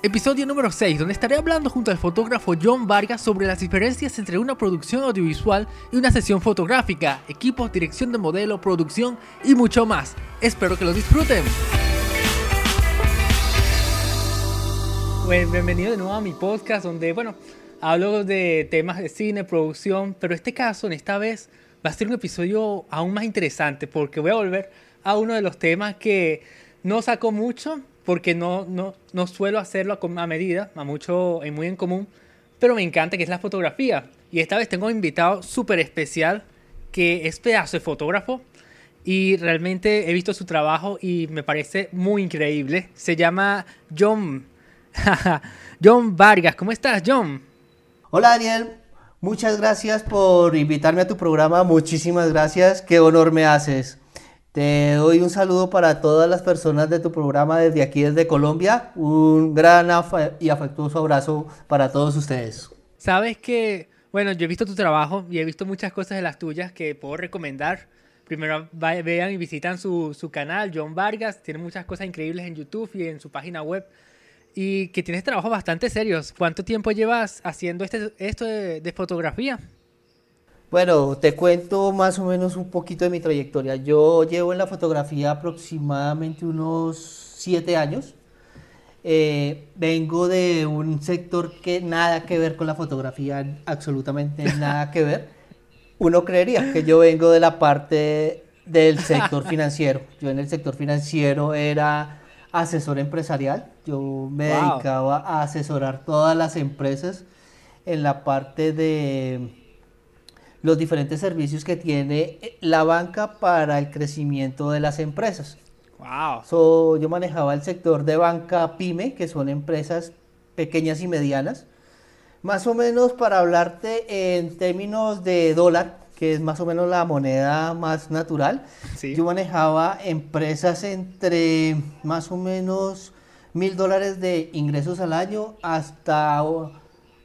Episodio número 6, donde estaré hablando junto al fotógrafo John Vargas sobre las diferencias entre una producción audiovisual y una sesión fotográfica, equipos, dirección de modelo, producción y mucho más. Espero que lo disfruten. Bueno, bienvenido de nuevo a mi podcast donde, bueno, hablo de temas de cine, producción, pero este caso, en esta vez, va a ser un episodio aún más interesante porque voy a volver a uno de los temas que no saco mucho porque no, no, no suelo hacerlo a, medida, a mucho, muy en común, pero me encanta que es la fotografía. Y esta vez tengo un invitado súper especial que es pedazo de fotógrafo y realmente he visto su trabajo y me parece muy increíble. Se llama John. John Vargas. ¿Cómo estás, John? Hola, Daniel. Muchas gracias por invitarme a tu programa. Muchísimas gracias. Qué honor me haces. Te doy un saludo para todas las personas de tu programa desde aquí, desde Colombia. Un gran y afectuoso abrazo para todos ustedes. Sabes que, bueno, yo he visto tu trabajo y he visto muchas cosas de las tuyas que puedo recomendar. Primero vean y visitan su, su canal, John Vargas. Tiene muchas cosas increíbles en YouTube y en su página web. Y que tienes trabajos bastante serios. ¿Cuánto tiempo llevas haciendo este, esto de, de fotografía? Bueno, te cuento más o menos un poquito de mi trayectoria. Yo llevo en la fotografía aproximadamente unos siete años. Eh, vengo de un sector que nada que ver con la fotografía, absolutamente nada que ver. Uno creería que yo vengo de la parte del sector financiero. Yo en el sector financiero era asesor empresarial. Yo me dedicaba a asesorar todas las empresas en la parte de los diferentes servicios que tiene eh, la banca para el crecimiento de las empresas. Wow. yo manejaba el sector de banca pyme, que son empresas pequeñas y medianas. Más o menos para hablarte en términos de dólar, que es más o menos la moneda más natural, yo manejaba empresas entre más o menos mil dólares de ingresos al año hasta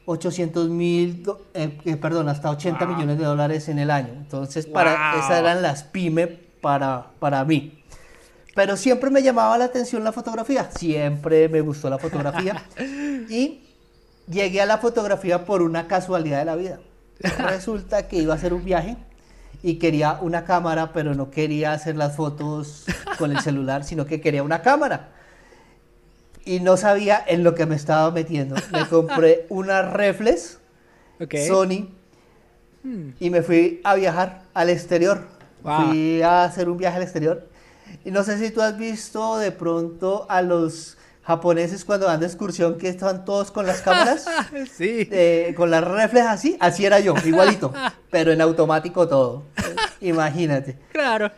800 mil, eh, eh, perdón, hasta 80 millones de dólares en el año. Entonces, para, esas eran las pyme para, para mí. Pero siempre me llamaba la atención la fotografía, siempre me gustó la fotografía. y llegué a la fotografía por una casualidad de la vida. Resulta que iba a hacer un viaje y quería una cámara, pero no quería hacer las fotos con el celular, sino que quería una cámara y no sabía en lo que me estaba metiendo. Me compré una reflex Sony hmm. y me fui a viajar al exterior. Fui a hacer un viaje al exterior. Y no sé si tú has visto de pronto a los japoneses cuando van de excursión que estaban todos con las cámaras. sí. con las reflex así. Así era yo, igualito. pero en automático todo. Imagínate. Claro.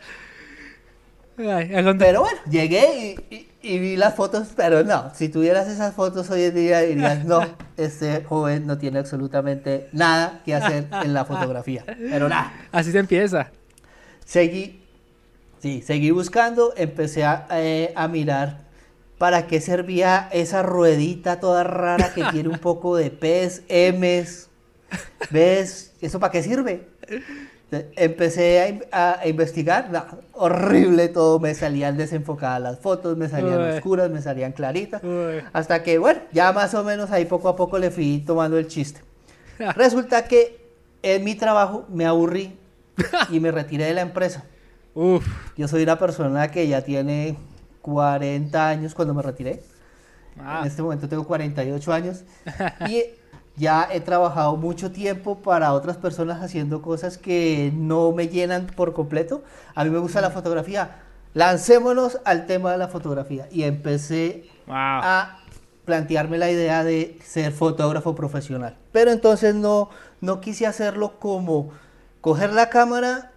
pero bueno, llegué y y vi las fotos, pero no, si tuvieras esas fotos hoy en día dirías, no, este joven no tiene absolutamente nada que hacer en la fotografía, pero nada. Así se empieza. Seguí, sí, seguí buscando, empecé a, eh, a mirar para qué servía esa ruedita toda rara que tiene un poco de pez, M's, ¿ves? ¿Eso para qué sirve? Empecé a, investigar, horrible todo, me salían desenfocadas las fotos, me salían oscuras, me salían claritas, hasta que, bueno, ya más o menos ahí poco a poco le fui tomando el chiste. Resulta que en mi trabajo me aburrí y me retiré de la empresa. Yo soy una persona que ya tiene 40 años cuando me retiré. Ah. En este momento tengo 48 años. Y ya he trabajado mucho tiempo para otras personas haciendo cosas que no me llenan por completo. A mí me gusta la fotografía. Lancémonos al tema de la fotografía. Y empecé a plantearme la idea de ser fotógrafo profesional. Pero entonces no, no quise hacerlo como coger la cámara,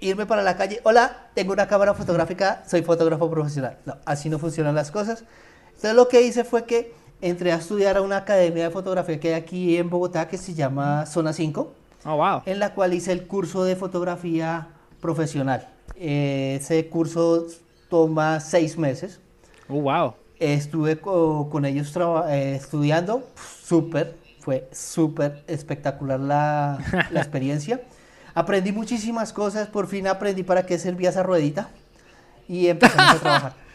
irme para la calle. Hola, tengo una cámara fotográfica, soy fotógrafo profesional. No, así no funcionan las cosas. Entonces lo que hice fue que entré a estudiar a una academia de fotografía que hay aquí en Bogotá que se llama Zona 5. wow. En la cual hice el curso de fotografía profesional. ese curso toma seis meses. Oh, wow. Estuve con ellos eh, estudiando, súper, fue súper espectacular la, la experiencia. Aprendí muchísimas cosas, por fin aprendí para qué servía esa ruedita y empezamos a trabajar.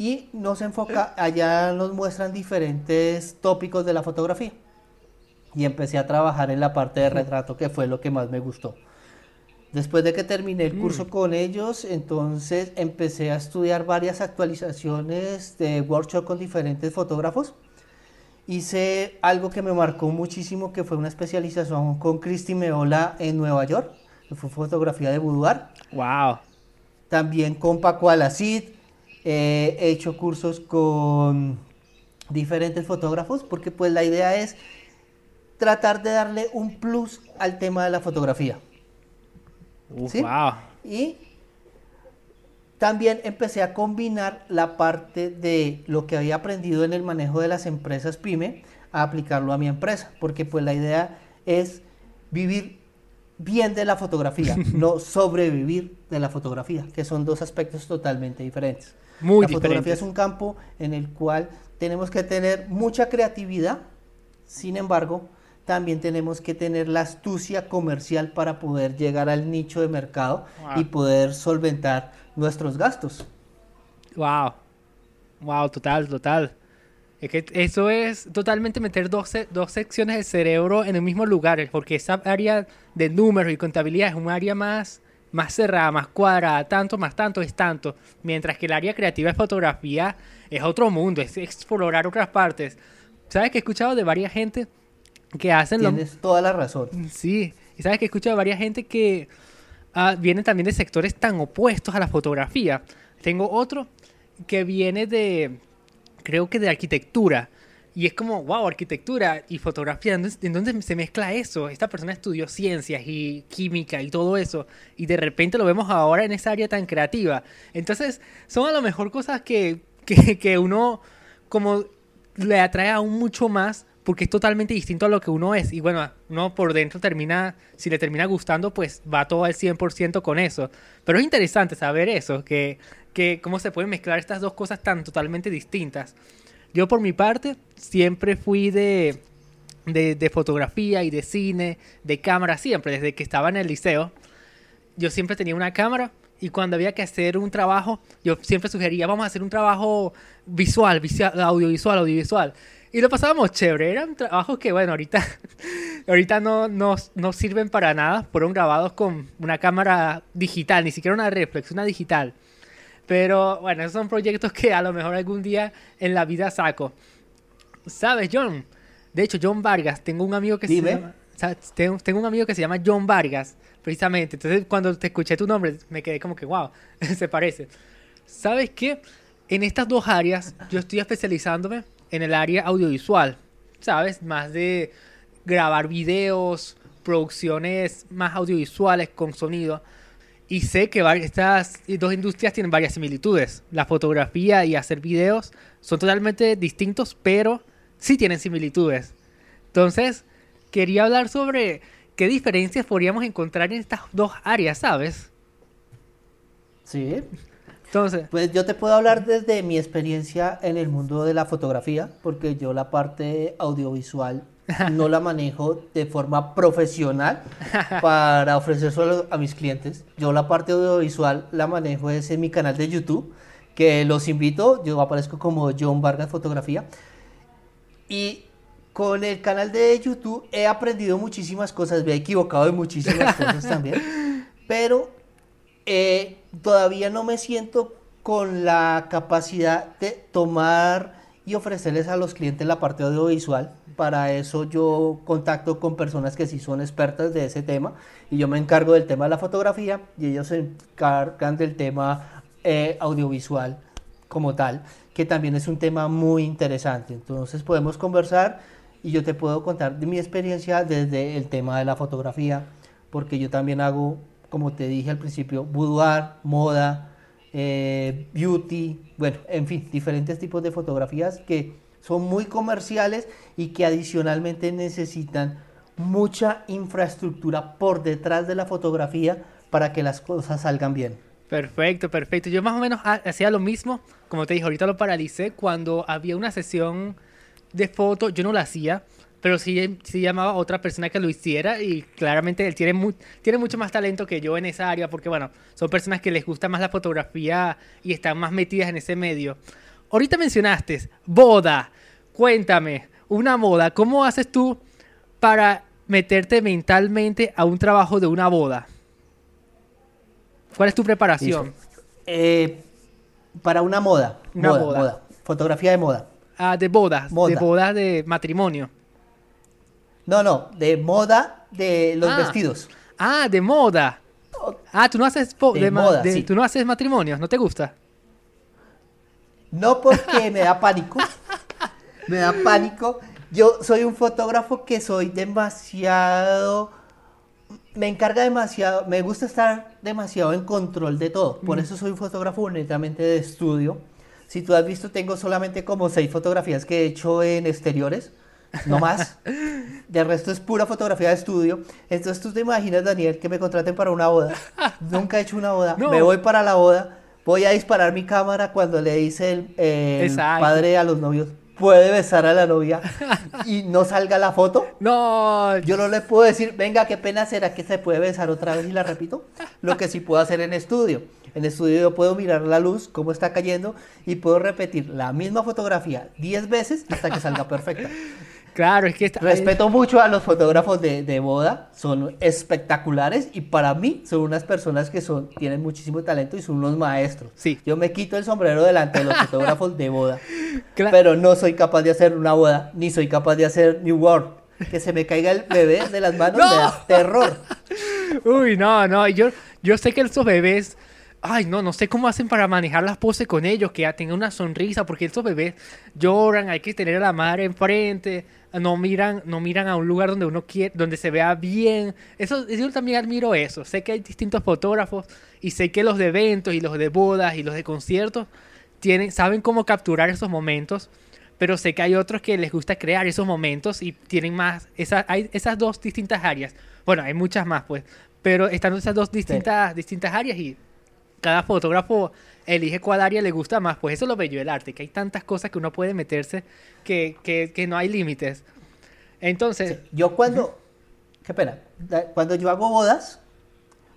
Y nos enfoca, allá nos muestran diferentes tópicos de la fotografía. Y empecé a trabajar en la parte de retrato, que fue lo que más me gustó. Después de que terminé el curso mm. con ellos, entonces empecé a estudiar varias actualizaciones de workshop con diferentes fotógrafos. Hice algo que me marcó muchísimo, que fue una especialización con Cristi Meola en Nueva York, que fue fotografía de boudoir. Wow. También con Paco Alacid, he hecho cursos con diferentes fotógrafos, porque pues la idea es tratar de darle un plus al tema de la fotografía. Y también empecé a combinar la parte de lo que había aprendido en el manejo de las empresas pyme a aplicarlo a mi empresa, porque pues la idea es vivir bien de la fotografía, no sobrevivir de la fotografía, que son dos aspectos totalmente diferentes. Muy la fotografía es un campo en el cual tenemos que tener mucha creatividad, sin embargo, también tenemos que tener la astucia comercial para poder llegar al nicho de mercado y poder solventar nuestros gastos. Wow, wow, total, total. Es que eso es totalmente meter dos, dos secciones del cerebro en el mismo lugar, porque esa área de números y contabilidad es un área más, más cerrada, más cuadrada, tanto más tanto es tanto, mientras que el área creativa de fotografía es otro mundo, es explorar otras partes. ¿Sabes que he escuchado de varias gente que hacen Tienes toda la razón. Sí, y sabes que he escuchado varias gente que vienen también de sectores tan opuestos a la fotografía. Tengo otro que viene de, creo que de arquitectura. Y es como, wow, arquitectura y fotografía, ¿en dónde se mezcla eso? Esta persona estudió ciencias y química y todo eso, y de repente lo vemos ahora en esa área tan creativa. Entonces, son a lo mejor cosas que, que, que uno como le atrae aún mucho más porque es totalmente distinto a lo que uno es. Y bueno, uno por dentro termina, si le termina gustando, pues va todo al 100% con eso. Pero es interesante saber eso, que, que cómo se pueden mezclar estas dos cosas tan totalmente distintas. Yo por mi parte siempre fui de, de, fotografía y de cine, de cámara, siempre, desde que estaba en el liceo. Yo siempre tenía una cámara y cuando había que hacer un trabajo, yo siempre sugería, vamos a hacer un trabajo visual, visual audiovisual, audiovisual. Y lo pasábamos chévere. Eran trabajos que, bueno, ahorita, ahorita no, no, no, sirven para nada. Fueron grabados con una cámara digital, ni siquiera una reflex, una digital. Pero bueno, esos son proyectos que a lo mejor algún día en la vida saco. ¿Sabes, John? De hecho, John Vargas, tengo un amigo que se llama. Tengo, tengo un amigo que se llama John Vargas, precisamente. Entonces, cuando te escuché tu nombre, me quedé como que, wow, se parece. ¿Sabes qué? En estas dos áreas, yo estoy especializándome en el área audiovisual, ¿sabes? Más de grabar videos, producciones más audiovisuales con sonido. Y sé que estas dos industrias tienen varias similitudes. La fotografía y hacer videos son totalmente distintos, pero sí tienen similitudes. Entonces, quería hablar sobre qué diferencias podríamos encontrar en estas dos áreas, ¿sabes? Sí. Entonces, pues yo te puedo hablar desde mi experiencia en el mundo de la fotografía, porque yo la parte audiovisual no la manejo de forma profesional para ofrecer solo a mis clientes. Yo la parte audiovisual la manejo es en mi canal de YouTube, que los invito, yo aparezco como John Vargas Fotografía. Y con el canal de YouTube he aprendido muchísimas cosas, me he equivocado en muchísimas cosas también, pero eh, todavía no me siento con la capacidad de tomar y ofrecerles a los clientes la parte audiovisual. Para eso yo contacto con personas que sí son expertas de ese tema y yo me encargo del tema de la fotografía y ellos se encargan del tema eh, audiovisual como tal, que también es un tema muy interesante. Entonces podemos conversar y yo te puedo contar de mi experiencia desde el tema de la fotografía, porque yo también hago como te dije al principio, boudoir, moda, eh, beauty, bueno, en fin, diferentes tipos de fotografías que son muy comerciales y que adicionalmente necesitan mucha infraestructura por detrás de la fotografía para que las cosas salgan bien. Perfecto, perfecto. Yo más o menos hacía lo mismo, como te dije, ahorita lo paralicé cuando había una sesión de foto, yo no la hacía, pero sí, sí llamaba a otra persona que lo hiciera y claramente él tiene, tiene mucho más talento que yo en esa área porque, bueno, son personas que les gusta más la fotografía y están más metidas en ese medio. Ahorita mencionaste boda. Cuéntame, una boda, ¿cómo haces tú para meterte mentalmente a un trabajo de una boda? ¿Cuál es tu preparación? Eh, para una moda. Una moda, boda. moda. Fotografía de moda. Ah, de bodas, de Moda. bodas de matrimonio. No, no, de moda de los Ah. vestidos. Ah, de moda. Ah, tú no haces De moda, de- sí. tú no haces matrimonios, ¿no te gusta? No porque me da pánico. me da pánico. Yo soy un fotógrafo que soy demasiado. Me encarga demasiado. Me gusta estar demasiado en control de todo. Por eso soy un fotógrafo netamente de estudio. Si tú has visto, tengo solamente como seis fotografías que he hecho en exteriores. No más. De resto es pura fotografía de estudio. Entonces tú te imaginas, Daniel, que me contraten para una boda. Nunca he hecho una boda. No. Me voy para la boda. Voy a disparar mi cámara cuando le dice el, el padre a los novios. Puede besar a la novia y no salga la foto. No, Yo no le puedo decir, venga, qué pena será que se puede besar otra vez y la repito. Lo que sí puedo hacer en estudio. En estudio yo puedo mirar la luz, cómo está cayendo y puedo repetir la misma fotografía 10 veces hasta que salga perfecta. Claro, es que está- Respeto mucho a los fotógrafos de, de boda, son espectaculares y para mí son unas personas que son, tienen muchísimo talento y son unos maestros. Sí. Yo me quito el sombrero delante de los fotógrafos de boda, pero no soy capaz de hacer una boda, ni soy capaz de hacer New World. Que se me caiga el bebé de las manos me da terror. Uy, no, no, yo, yo sé que esos bebés, ay, no, no sé cómo hacen para manejar las poses con ellos, que ya tengan una sonrisa, porque estos bebés lloran, hay que tener a la madre enfrente, no miran, no miran a un lugar donde uno quiere, donde se vea bien. Eso, yo también admiro eso. Sé que hay distintos fotógrafos y sé que los de eventos y los de bodas y los de conciertos tienen, saben cómo capturar esos momentos. Pero sé que hay otros que les gusta crear esos momentos y tienen más, esa, hay esas dos distintas áreas. Bueno, hay muchas más, pues. Pero están esas dos distintas, distintas áreas y cada fotógrafo elige cuál área le gusta más. Pues eso es lo bello del arte, que hay tantas cosas que uno puede meterse que, que, que no hay límites. Entonces, Yo cuando, qué pena, cuando yo hago bodas,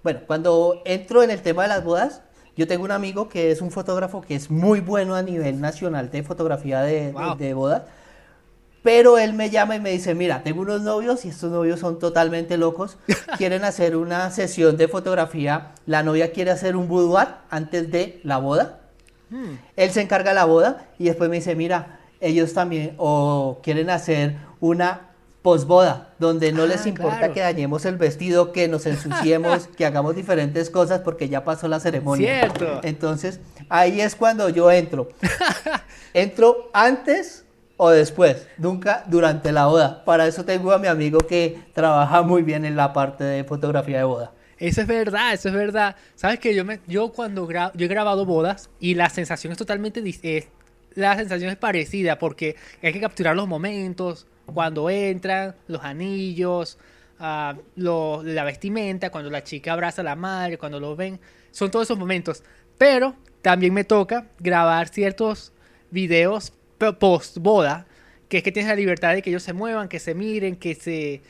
bueno, cuando entro en el tema de las bodas, yo tengo un amigo que es un fotógrafo que es muy bueno a nivel nacional de fotografía de, de bodas, pero él me llama y me dice, mira, tengo unos novios y estos novios son totalmente locos, quieren hacer una sesión de fotografía, la novia quiere hacer un boudoir antes de la boda, hmm, él se encarga de la boda y después me dice, mira, ellos también o quieren hacer una posboda, donde no Ah, les importa claro. que dañemos el vestido, que nos ensuciemos, que hagamos diferentes cosas porque ya pasó la ceremonia. Cierto. Entonces, ahí es cuando yo entro. Entro antes o después, nunca durante la boda. Para eso tengo a mi amigo que trabaja muy bien en la parte de fotografía de boda. Eso es verdad, eso es verdad. Sabes que yo me, yo cuando gra- yo he grabado bodas y la sensación es totalmente es- la sensación es parecida porque hay que capturar los momentos cuando entran, los anillos, ah, la vestimenta, cuando la chica abraza a la madre, cuando lo ven, son todos esos momentos. Pero también me toca grabar ciertos videos post boda, que es que tienes la libertad de que ellos se muevan, que se miren, que se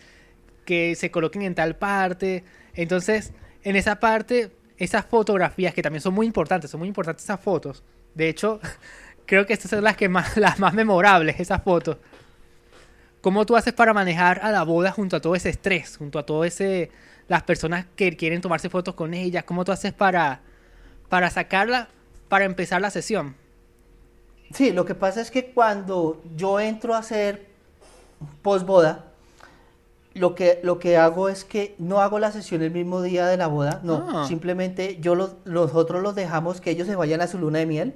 que se coloquen en tal parte. Entonces, en esa parte, esas fotografías que también son muy importantes, son muy importantes esas fotos. De hecho, creo que estas son las que más, las más memorables, esas fotos. ¿Cómo tú haces para manejar a la boda junto a todo ese estrés, junto a todo ese las personas que quieren tomarse fotos con ellas? ¿Cómo tú haces para para sacarla para empezar la sesión? Sí, lo que pasa es que cuando yo entro a hacer posboda, lo que, lo que hago es que no hago la sesión el mismo día de la boda, no, Ah. simplemente yo los, nosotros los dejamos que ellos se vayan a su luna de miel,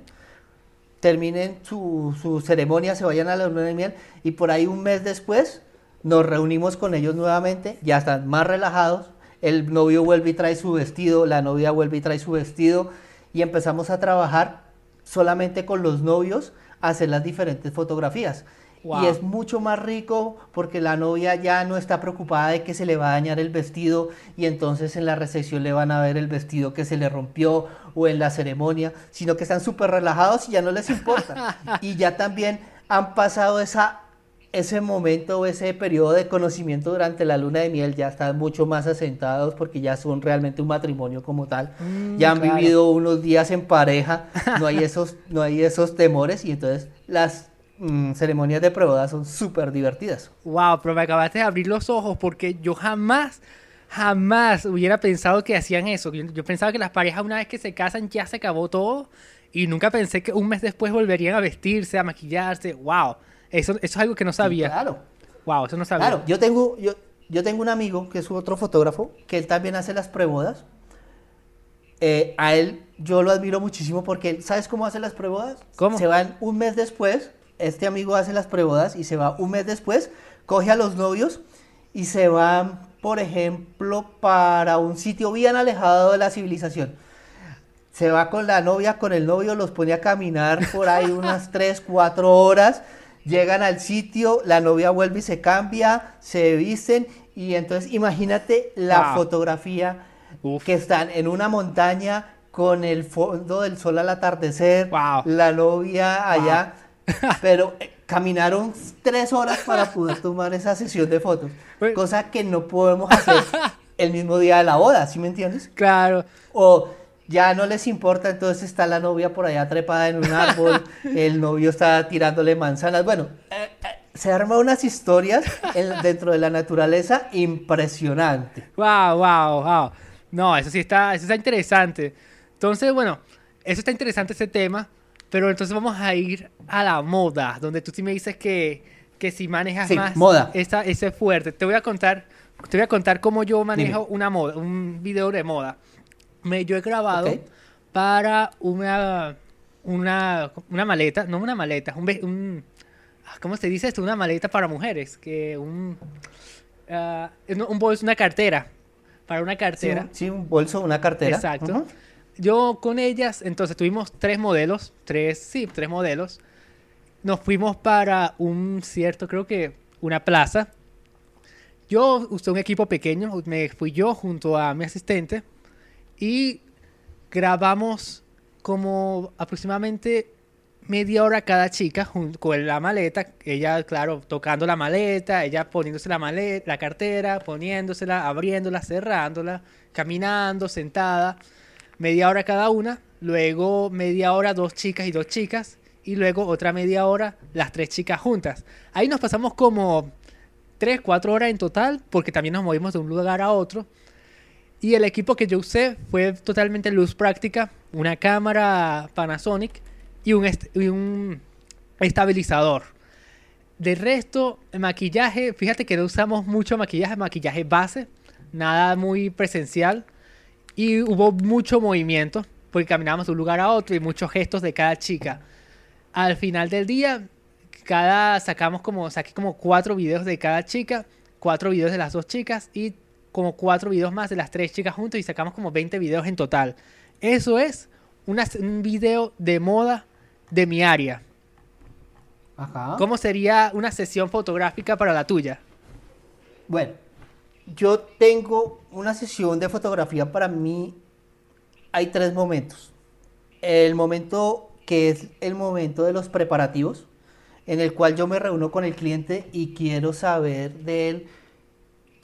terminen su, su ceremonia, se vayan a la luna de miel y por ahí un mes después nos reunimos con ellos nuevamente, ya están más relajados, el novio vuelve y trae su vestido, la novia vuelve y trae su vestido y empezamos a trabajar solamente con los novios hacer las diferentes fotografías. Wow. Y es mucho más rico porque la novia ya no está preocupada de que se le va a dañar el vestido y entonces en la recepción le van a ver el vestido que se le rompió o en la ceremonia, sino que están súper relajados y ya no les importa. y ya también han pasado esa ese momento o ese periodo de conocimiento durante la luna de miel ya están mucho más asentados porque ya son realmente un matrimonio como tal. Mm, ya han claro. vivido unos días en pareja, no hay esos, no hay esos temores y entonces las mm, ceremonias de preboda son súper divertidas. Wow, pero me acabaste de abrir los ojos porque yo jamás, jamás hubiera pensado que hacían eso. Yo, yo pensaba que las parejas una vez que se casan ya se acabó todo y nunca pensé que un mes después volverían a vestirse, a maquillarse. Wow, eso, eso es algo que no sabía. Claro. Wow, eso no sabía. Claro, yo tengo, yo, yo tengo un amigo que es otro fotógrafo, que él también hace las prebodas. Eh, a él yo lo admiro muchísimo porque, él- ¿sabes cómo hace las prebodas? ¿Cómo? Se van un mes después, este amigo hace las prebodas y se va un mes después, coge a los novios y se van, por ejemplo, para un sitio bien alejado de la civilización. Se va con la novia, con el novio, los pone a caminar por ahí unas 3, 4 horas. Llegan al sitio, la novia vuelve y se cambia, se visten y entonces imagínate la Wow. fotografía Uf. que están en una montaña con el fondo del sol al atardecer, Wow. la novia allá, pero eh, caminaron tres horas para poder tomar esa sesión de fotos, Bueno. cosa que no podemos hacer el mismo día de la boda, ¿sí me entiendes? Claro. O ya no les importa, entonces está la novia por allá trepada en un árbol, el novio está tirándole manzanas. Bueno, eh, eh, se arman unas historias en- dentro de la naturaleza impresionante. Wow, wow, wow. No, eso sí está, eso está interesante. Entonces, bueno, eso está interesante ese tema, pero entonces vamos a ir a la moda, donde tú sí me dices que, que si manejas Sí, más moda. Esa, ese fuerte. Te voy a contar, te voy a contar cómo yo manejo Dime. una moda, un video de moda. Me, yo he grabado para una, una, una maleta, no una maleta, un, un ah, ¿cómo se dice esto? Una maleta para mujeres, que un, ah, un bolso, una cartera, para una Sí, cartera. un- sí, un bolso, una cartera. Exacto. Yo con ellas, entonces tuvimos tres modelos, tres, sí, tres modelos. Nos fuimos para un cierto, creo que una plaza. Yo usé un equipo pequeño, me fui yo junto a mi asistente y grabamos como aproximadamente media hora cada chica jun- con la maleta, ella claro tocando la maleta, ella poniéndose la maleta, la cartera, poniéndosela, abriéndola, cerrándola, caminando, sentada, media hora cada una, luego media hora dos chicas y dos chicas y luego otra media hora las tres chicas juntas. Ahí nos pasamos como tres, cuatro horas en total porque también nos movimos de un lugar a otro. Y el equipo que yo usé fue totalmente luz práctica, una cámara Panasonic y un, y un estabilizador. De resto, maquillaje, fíjate que no usamos mucho maquillaje, maquillaje base, nada muy presencial. Y hubo mucho movimiento, porque caminábamos de un lugar a otro y muchos gestos de cada chica. Al final del día, cada sacamos como, saqué como cuatro videos de cada chica, cuatro videos de las dos chicas y como cuatro videos más de las tres chicas juntos y sacamos como 20 videos en total. Eso es una- un video de moda de mi área. Ajá. ¿Cómo sería una sesión fotográfica para la tuya? Bueno, yo tengo una sesión de fotografía para mí. Hay tres momentos. El momento que es el momento de los preparativos, en el cual yo me reúno con el cliente y quiero saber de él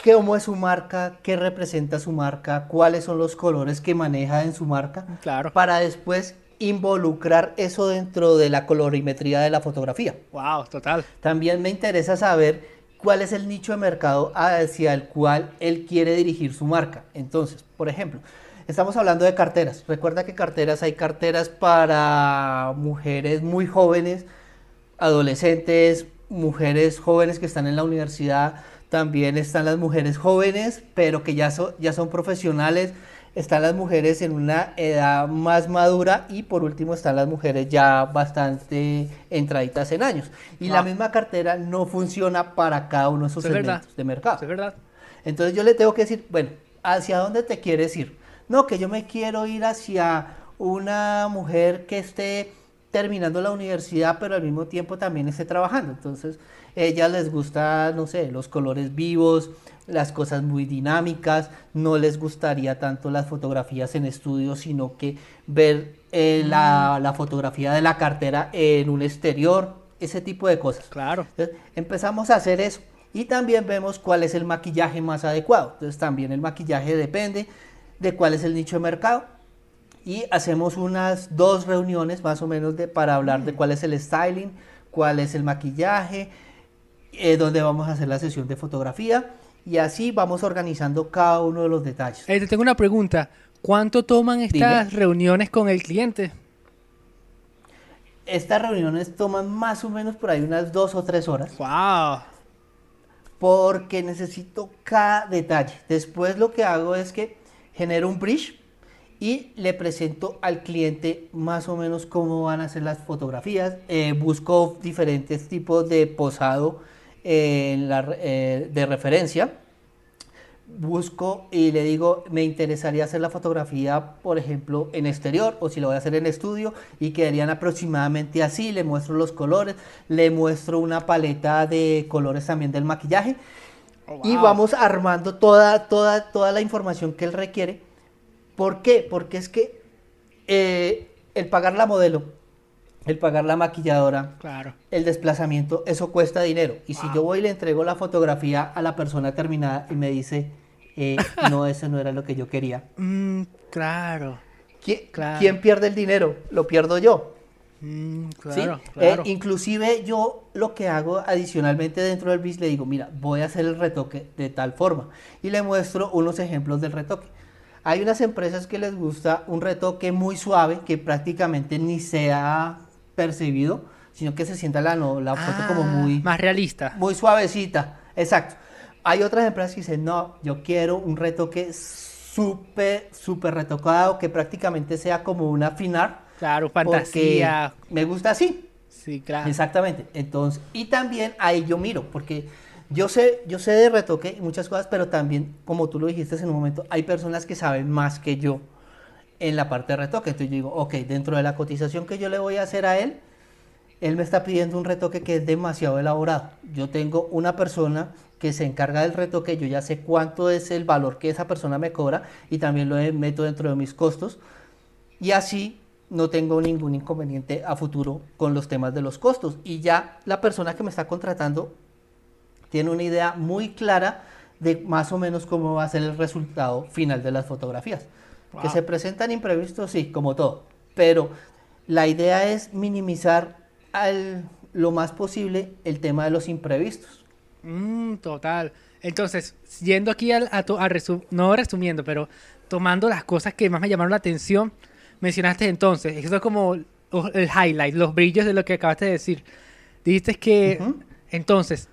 cómo es su marca, qué representa su marca, cuáles son los colores que maneja en su marca, Claro. para después involucrar eso dentro de la colorimetría de la fotografía. Wow, total. También me interesa saber cuál es el nicho de mercado hacia el cual él quiere dirigir su marca. Entonces, por ejemplo, estamos hablando de carteras. Recuerda que carteras hay carteras para mujeres muy jóvenes, adolescentes, mujeres jóvenes que están en la universidad. También están las mujeres jóvenes, pero que ya, son ya son profesionales. Están las mujeres en una edad más madura y por último están las mujeres ya bastante entraditas en años. Y la Wow. misma cartera no funciona para cada uno de Eso es verdad. segmentos de mercado. Es verdad. Entonces yo le tengo que decir, bueno, ¿hacia dónde te quieres ir? No, que yo me quiero ir hacia una mujer que esté terminando la universidad, pero al mismo tiempo también esté trabajando. Entonces, ellas les gusta, no sé, los colores vivos, las cosas muy dinámicas, no les gustaría tanto las fotografías en estudio, sino que ver eh, la, la fotografía de la cartera en un exterior, ese tipo de cosas. Claro. Entonces, empezamos a hacer eso y también vemos cuál es el maquillaje más adecuado. Entonces también el maquillaje depende de cuál es el nicho de mercado y hacemos unas dos reuniones más o menos de, para hablar de cuál es el styling, cuál es el maquillaje, eh, dónde vamos a hacer la sesión de fotografía y así vamos organizando cada uno de los detalles. Eh, te tengo una pregunta. ¿Cuánto toman estas reuniones con el cliente? Estas reuniones toman más o menos por ahí unas dos o tres horas. ¡Wow! Porque necesito cada detalle. Después lo que hago es que genero un bridge y le presento al cliente más o menos cómo van a ser las fotografías. Eh, busco diferentes tipos de posado eh, de referencia busco y le digo, me interesaría hacer la fotografía, por ejemplo, en exterior o si lo voy a hacer en estudio y quedarían aproximadamente así, le muestro los colores, le muestro una paleta de colores también del maquillaje oh, y vamos armando toda, toda, toda la información que él requiere. ¿Por qué? Porque es que eh, el pagar la modelo, el pagar la maquilladora, claro. el desplazamiento, eso cuesta dinero. Y si yo voy y le entrego la fotografía a la persona terminada y me dice, eh, no, eso no era lo que yo quería. Mm, claro. ¿Quién, pierde el dinero? Lo pierdo yo. Mm, claro, eh, inclusive yo lo que hago adicionalmente dentro del bis le digo, mira, voy a hacer el retoque de tal forma y le muestro unos ejemplos del retoque. Hay unas empresas que les gusta un retoque muy suave que prácticamente ni sea percibido, sino que se sienta la, la foto como ah, muy... Más realista. Muy suavecita, exacto. Hay otras empresas que dicen, no, yo quiero un retoque súper, súper retocado, que prácticamente sea como un afinar. Claro, fantasía. Me gusta así. Sí, claro. Exactamente. Entonces, y también ahí yo miro, porque yo sé, yo sé de retoque y muchas cosas, pero también, como tú lo dijiste en un momento, hay personas que saben más que yo en la parte de retoque. Entonces yo digo, ok, dentro de la cotización que yo le voy a hacer a él, él me está pidiendo un retoque que es demasiado elaborado. Yo tengo una persona que se encarga del retoque, yo ya sé cuánto es el valor que esa persona me cobra y también lo meto dentro de mis costos. Y así no tengo ningún inconveniente a futuro con los temas de los costos. Y ya la persona que me está contratando tiene una idea muy clara de más o menos cómo va a ser el resultado final de las fotografías. Que se presentan imprevistos, sí, como todo. Pero la idea es minimizar al, lo más posible el tema de los imprevistos. Mm, total. Entonces, yendo aquí al, a, no resumiendo, pero tomando las cosas que más me llamaron la atención, mencionaste entonces, eso es como el highlight, los brillos de lo que acabaste de decir. Dijiste que, entonces,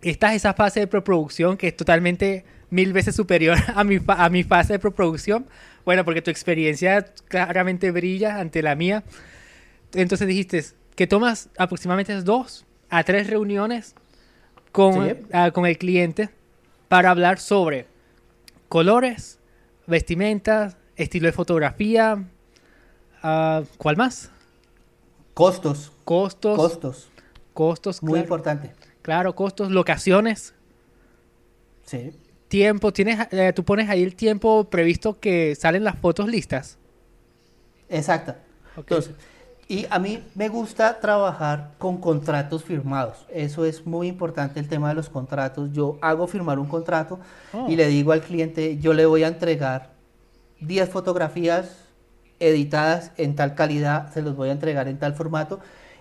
esta es esa fase de preproducción que es totalmente mil veces superior a mi, a mi fase de preproducción. Bueno, porque tu experiencia claramente brilla ante la mía. Entonces dijiste que tomas aproximadamente dos a tres reuniones con, ah, con el cliente para hablar sobre colores, vestimentas, estilo de fotografía, uh, ¿cuál más? Costos. Costos. Costos. Costos. Muy importante. Claro, costos, locaciones. Sí tiempo, tienes, eh, tú pones ahí el tiempo previsto que salen las fotos listas. Exacto. Entonces, y a mí me gusta trabajar con contratos firmados. Eso es muy importante el tema de los contratos. Yo hago firmar un contrato oh. y le digo al cliente, yo le voy a entregar 10 fotografías editadas en tal calidad, se los voy a entregar en tal formato.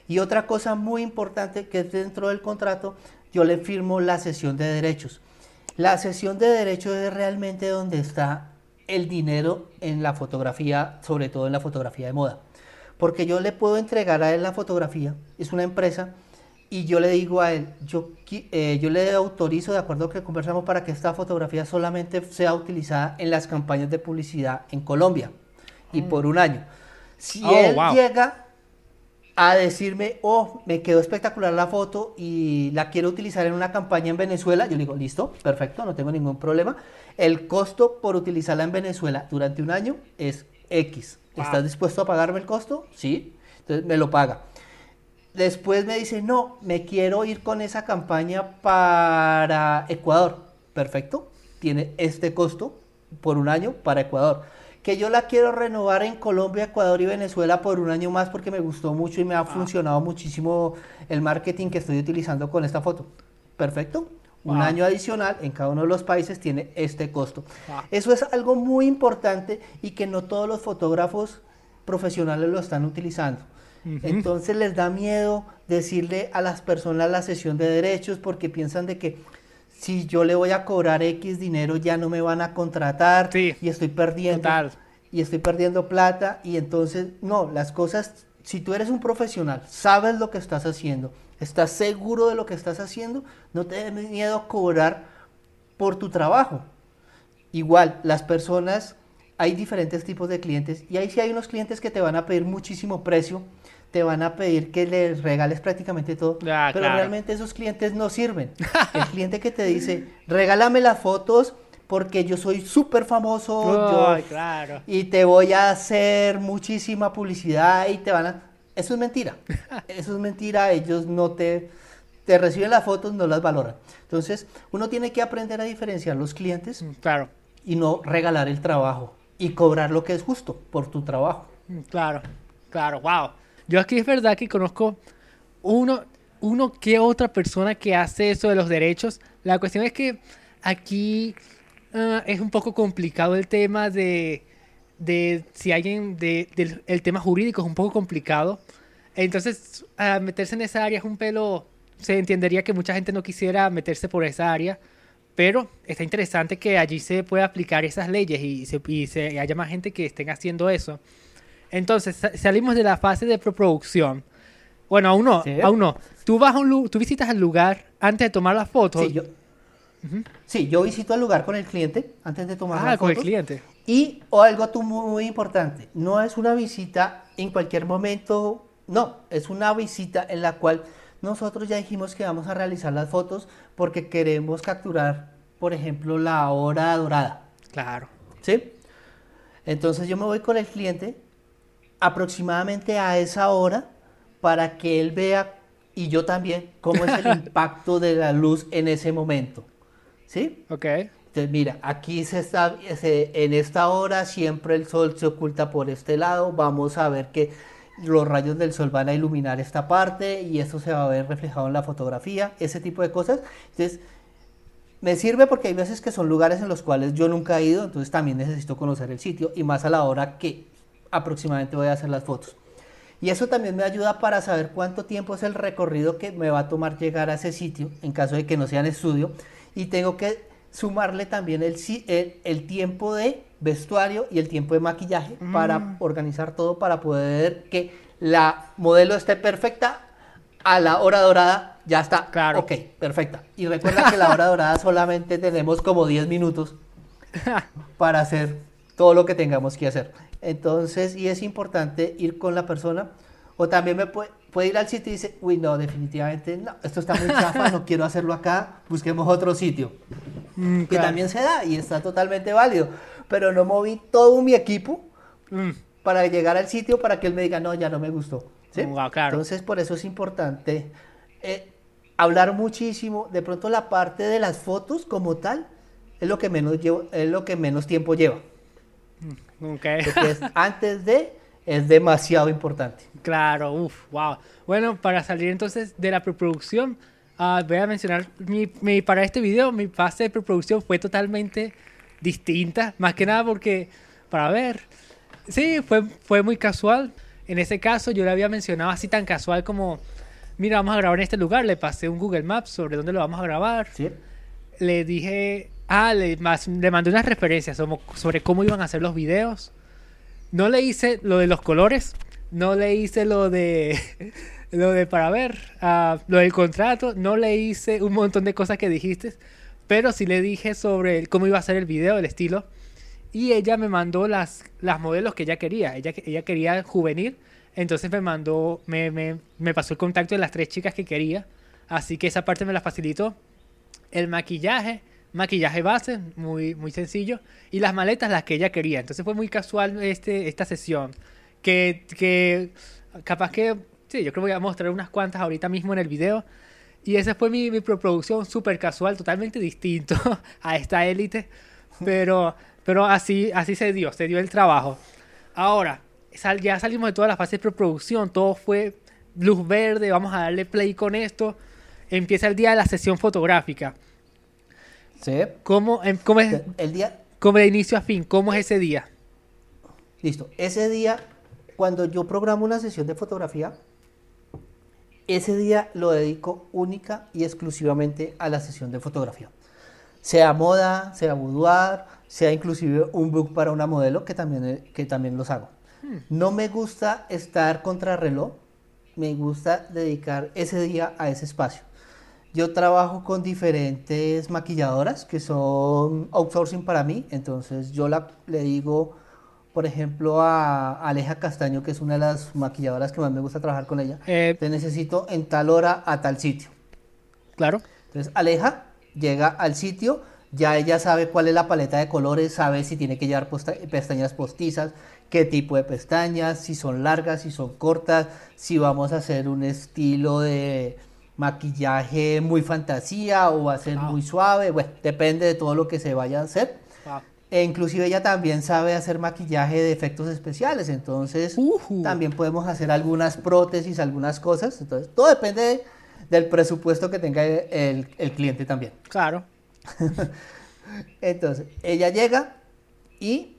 Y otra cosa muy importante que es dentro del contrato, yo le firmo la sesión de derechos. La sesión de derecho es realmente donde está el dinero en la fotografía, sobre todo en la fotografía de moda. Porque yo le puedo entregar a él la fotografía, es una empresa, y yo le digo a él, yo, eh, yo le autorizo, de acuerdo a lo que conversamos, para que esta fotografía solamente sea utilizada en las campañas de publicidad en Colombia y mm. por un año. Si oh, él llega a decirme, oh, me quedó espectacular la foto y la quiero utilizar en una campaña en Venezuela, yo le digo, listo, perfecto, no tengo ningún problema. El costo por utilizarla en Venezuela durante un año es X. ¿Estás dispuesto a pagarme el costo? Sí, entonces me lo paga. Después me dice, no, me quiero ir con esa campaña para Ecuador. Perfecto, tiene este costo por un año para Ecuador. Que yo la quiero renovar en Colombia, Ecuador y Venezuela por un año más porque me gustó mucho y me ha funcionado muchísimo el marketing que estoy utilizando con esta foto. Perfecto. Un año adicional en cada uno de los países tiene este costo. Wow. Eso es algo muy importante y que no todos los fotógrafos profesionales lo están utilizando. Entonces les da miedo decirle a las personas la sesión de derechos porque piensan de que si yo le voy a cobrar X dinero ya no me van a contratar Sí. y estoy perdiendo Total. y estoy perdiendo plata y entonces no, las cosas si tú eres un profesional, sabes lo que estás haciendo, estás seguro de lo que estás haciendo, no te dé miedo a cobrar por tu trabajo. Igual, las personas, hay diferentes tipos de clientes y ahí sí hay unos clientes que te van a pedir muchísimo precio, te van a pedir que les regales prácticamente todo, Ah, pero claro. realmente esos clientes no sirven. El cliente que te dice, regálame las fotos porque yo soy súper famoso, yo- claro. y te voy a hacer muchísima publicidad y te van a... Eso es mentira. Eso es mentira. Ellos no te... Te reciben las fotos, no las valoran. Entonces, uno tiene que aprender a diferenciar los clientes Mm, Claro. y no regalar el trabajo y cobrar lo que es justo por tu trabajo. Mm, Claro, claro, wow. Yo aquí es verdad que conozco uno, uno que otra persona que hace eso de los derechos. La cuestión es que aquí ah, es un poco complicado el tema de, de si alguien, de, el tema jurídico es un poco complicado. Entonces, ah, meterse en esa área es un pelo, se entendería que mucha gente no quisiera meterse por esa área. Pero está interesante que allí se pueda aplicar esas leyes y, se, y se- haya más gente que estén haciendo eso. Entonces, sa- salimos de la fase de preproducción. Bueno, aún no, Sí. aún no. Tú, vas a un tú visitas el lugar antes de tomar las fotos. Sí, yo, sí, yo visito el lugar con el cliente antes de tomar ah, las con el fotos. cliente. Y o algo tú muy, muy importante, no es una visita en cualquier momento, no, es una visita en la cual nosotros ya dijimos que vamos a realizar las fotos porque queremos capturar, por ejemplo, la hora dorada, Claro. ¿sí? Entonces yo me voy con el cliente aproximadamente a esa hora para que él vea y yo también cómo es el impacto de la luz en ese momento, ¿sí? Ok. Entonces, mira, aquí se está, se- en esta hora siempre el sol se oculta por este lado. Vamos a ver que los rayos del sol van a iluminar esta parte y eso se va a ver reflejado en la fotografía, ese tipo de cosas. Entonces, me sirve porque hay veces que son lugares en los cuales yo nunca he ido, entonces también necesito conocer el sitio y más a la hora que aproximadamente voy a hacer las fotos. Y eso también me ayuda para saber cuánto tiempo es el recorrido que me va a tomar llegar a ese sitio, en caso de que no sea en estudio. Y tengo que sumarle también el, el, el tiempo de vestuario y el tiempo de maquillaje para organizar todo, para poder que la modelo esté perfecta a la hora dorada. Ya está. Claro. Ok, perfecta. Y recuerda que la hora dorada solamente tenemos como 10 minutos para hacer todo lo que tengamos que hacer. Entonces, y es importante ir con la persona, o también me puede, puede ir al sitio y dice, uy, no, definitivamente no, esto está muy chafa, no quiero hacerlo acá, busquemos otro sitio. Mm, Que también se da y está totalmente válido, pero no moví todo mi equipo Mm, para llegar al sitio para que él me diga, no, ya no me gustó. ¿sí? Wow, claro. Entonces, por eso es importante eh, hablar muchísimo. De pronto, la parte de las fotos como tal es lo que menos, llevo- es lo que menos tiempo lleva. Porque es antes de, es demasiado importante. Claro, uff, wow. Bueno, para salir entonces de la preproducción, ah, voy a mencionar, mi, mi- para este video, mi fase de preproducción fue totalmente distinta, más que nada porque, para ver, sí, fue, fue muy casual. En ese caso, yo le había mencionado así tan casual como, mira, vamos a grabar en este lugar, le pasé un Google Maps sobre dónde lo vamos a grabar ¿sí? le dije, ah, le, más- le mandé unas referencias sobre, cómo iban a hacer los videos. No le hice lo de los colores, no le hice lo de lo de para ver, ah, lo del contrato, no le hice un montón de cosas que dijiste, pero sí le dije sobre cómo iba a ser el video, el estilo. Y ella me mandó las, las modelos que ella quería. Ella, ella quería juvenil. Entonces me mandó, me, me, me pasó el contacto de las tres chicas que quería. Así que esa parte me la facilitó. El maquillaje, maquillaje base, muy, muy sencillo. Y las maletas, las que ella quería. Entonces fue muy casual este, esta sesión. Que, que capaz que, sí, yo creo que voy a mostrar unas cuantas ahorita mismo en el video. Y esa fue mi, mi preproducción súper casual, totalmente distinto a esta élite. Pero Pero así, así se dio, se dio el trabajo. Ahora, ya salimos de toda la fase de preproducción, todo fue luz verde, vamos a darle play con esto. Empieza el día de la sesión fotográfica. Sí. ¿Cómo, cómo es, El día, cómo de inicio a fin? ¿Cómo es ese día? listo. Ese día, cuando yo programo una sesión de fotografía, ese día lo dedico única y exclusivamente a la sesión de fotografía. Sea moda, sea boudoir, sea inclusive un book para una modelo, que también, eh, que también los hago. No me gusta estar contra reloj, me gusta dedicar ese día a ese espacio. Yo trabajo con diferentes maquilladoras que son outsourcing para mí, entonces yo la, le digo, por ejemplo, a Aleja Castaño, que es una de las maquilladoras que más me gusta trabajar con ella, Eh, te necesito en tal hora a tal sitio. claro. Entonces Aleja llega al sitio, ya ella sabe cuál es la paleta de colores, sabe si tiene que llevar posta- pestañas postizas, qué tipo de pestañas, si son largas, si son cortas, si vamos a hacer un estilo de maquillaje muy fantasía o va a ser Wow. muy suave, bueno, depende de todo lo que se vaya a hacer. Wow. E inclusive ella también sabe hacer maquillaje de efectos especiales, entonces también podemos hacer algunas prótesis, algunas cosas, entonces todo depende del presupuesto que tenga el, el cliente también. Claro. Entonces, ella llega y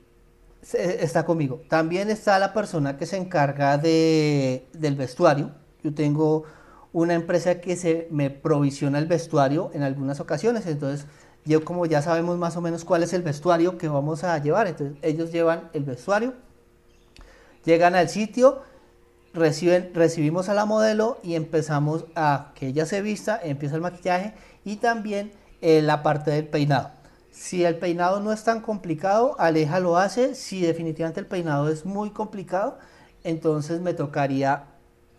se- está conmigo. También está la persona que se encarga de, del vestuario. Yo tengo una empresa que se me provisiona el vestuario en algunas ocasiones. Entonces, yo como ya sabemos más o menos cuál es el vestuario que vamos a llevar, entonces ellos llevan el vestuario, llegan al sitio, reciben, recibimos a la modelo y empezamos a que ella se vista, empieza el maquillaje y también eh, la parte del peinado. Si el peinado no es tan complicado, Aleja lo hace. Si definitivamente el peinado es muy complicado, entonces me tocaría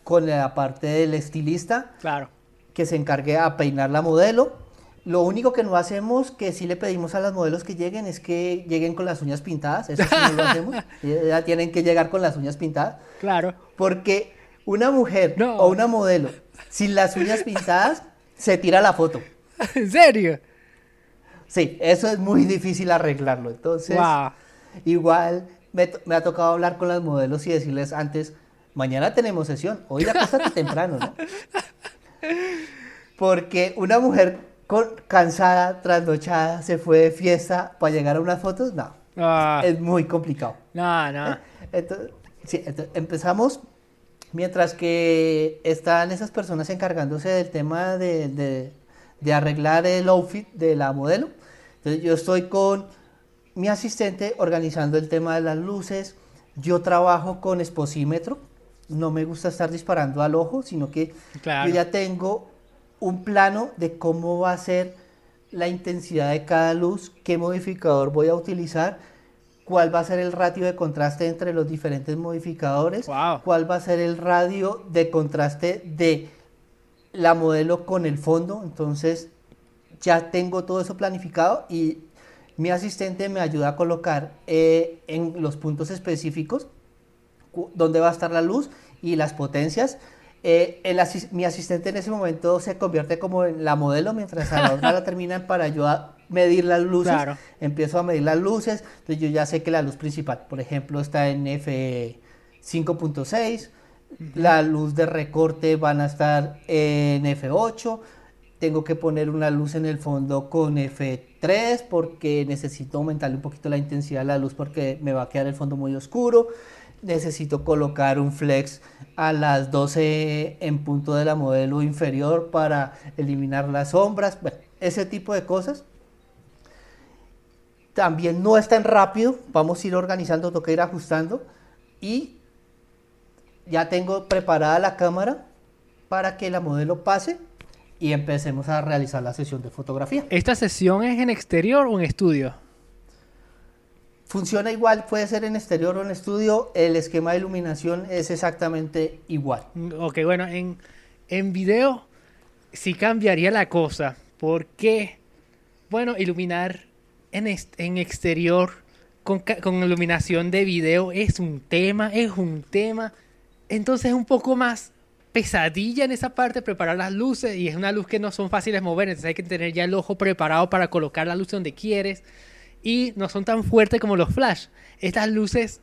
con la parte del estilista Claro. que se encargue a peinar la modelo. Lo único que no hacemos, que sí le pedimos a las modelos que lleguen, es que lleguen con las uñas pintadas. Eso sí no lo hacemos. Ya tienen que llegar con las uñas pintadas. Claro. Porque una mujer No. o una modelo sin las uñas pintadas se tira la foto. ¿En serio? Sí, eso es muy difícil arreglarlo. Entonces, Wow. igual me ha tocado hablar con las modelos y decirles antes, mañana tenemos sesión, hoy acuéstate temprano, ¿no? Porque una mujer con, cansada, trasnochada, se fue de fiesta para llegar a unas fotos, no, Ah, es muy complicado. no, no. Entonces, sí, entonces, empezamos mientras que están esas personas encargándose del tema de, de- de arreglar el outfit de la modelo. Entonces yo estoy con mi asistente organizando el tema de las luces. Yo trabajo con esposímetro. No me gusta estar disparando al ojo, sino que Claro. yo ya tengo un plano de cómo va a ser la intensidad de cada luz, qué modificador voy a utilizar, cuál va a ser el ratio de contraste entre los diferentes modificadores, Wow. cuál va a ser el radio de contraste de la modelo con el fondo. Entonces ya tengo todo eso planificado y mi asistente me ayuda a colocar eh, en los puntos específicos dónde va a estar la luz y las potencias. Eh, el mi asistente en ese momento se convierte como en la modelo mientras a la otra la terminan para yo a medir las luces. Claro. Empiezo a medir las luces, entonces yo ya sé que la luz principal, por ejemplo, está en F 5.6, la luz de recorte van a estar en F8, tengo que poner una luz en el fondo con F3 porque necesito aumentarle un poquito la intensidad de la luz porque me va a quedar el fondo muy oscuro. Necesito colocar un flex a las 12 en punto de la modelo inferior para eliminar las sombras. Ese tipo de cosas. También no es tan rápido, vamos a ir organizando, toca ir ajustando y ya tengo preparada la cámara para que la modelo pase y empecemos a realizar la sesión de fotografía. ¿Esta sesión es en exterior o en estudio? Funciona igual, puede ser en exterior o en estudio, el esquema de iluminación es exactamente igual. Mm, Ok, bueno, en, en video sí cambiaría la cosa. Porque, bueno, iluminar en, en exterior con, con iluminación de video es un tema, es un tema. Entonces es un poco más pesadilla en esa parte, preparar las luces. Y es una luz que no son fáciles de mover, entonces hay que tener ya el ojo preparado para colocar la luz donde quieres. Y no son tan fuertes como los flash. Estas luces,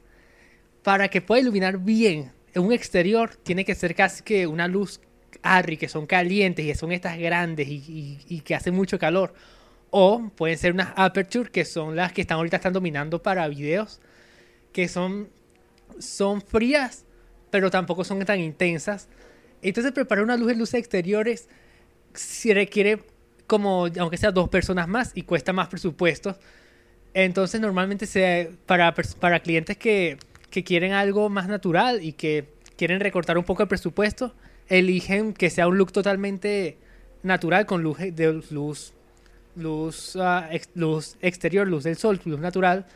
para que pueda iluminar bien en un exterior, tiene que ser casi que una luz ARRI, que son calientes y son estas grandes y, que hacen mucho calor. O pueden ser unas Aperture, que son las que están ahorita están dominando para videos, que son, son frías, pero tampoco son tan intensas. Entonces preparar una luz de luces exteriores si requiere como, aunque sea dos personas más y cuesta más presupuesto. Entonces normalmente se, para, para clientes que, que quieren algo más natural y que quieren recortar un poco el presupuesto, eligen que sea un look totalmente natural con luz de luz luz, ah, luz exterior, luz del sol, luz natural.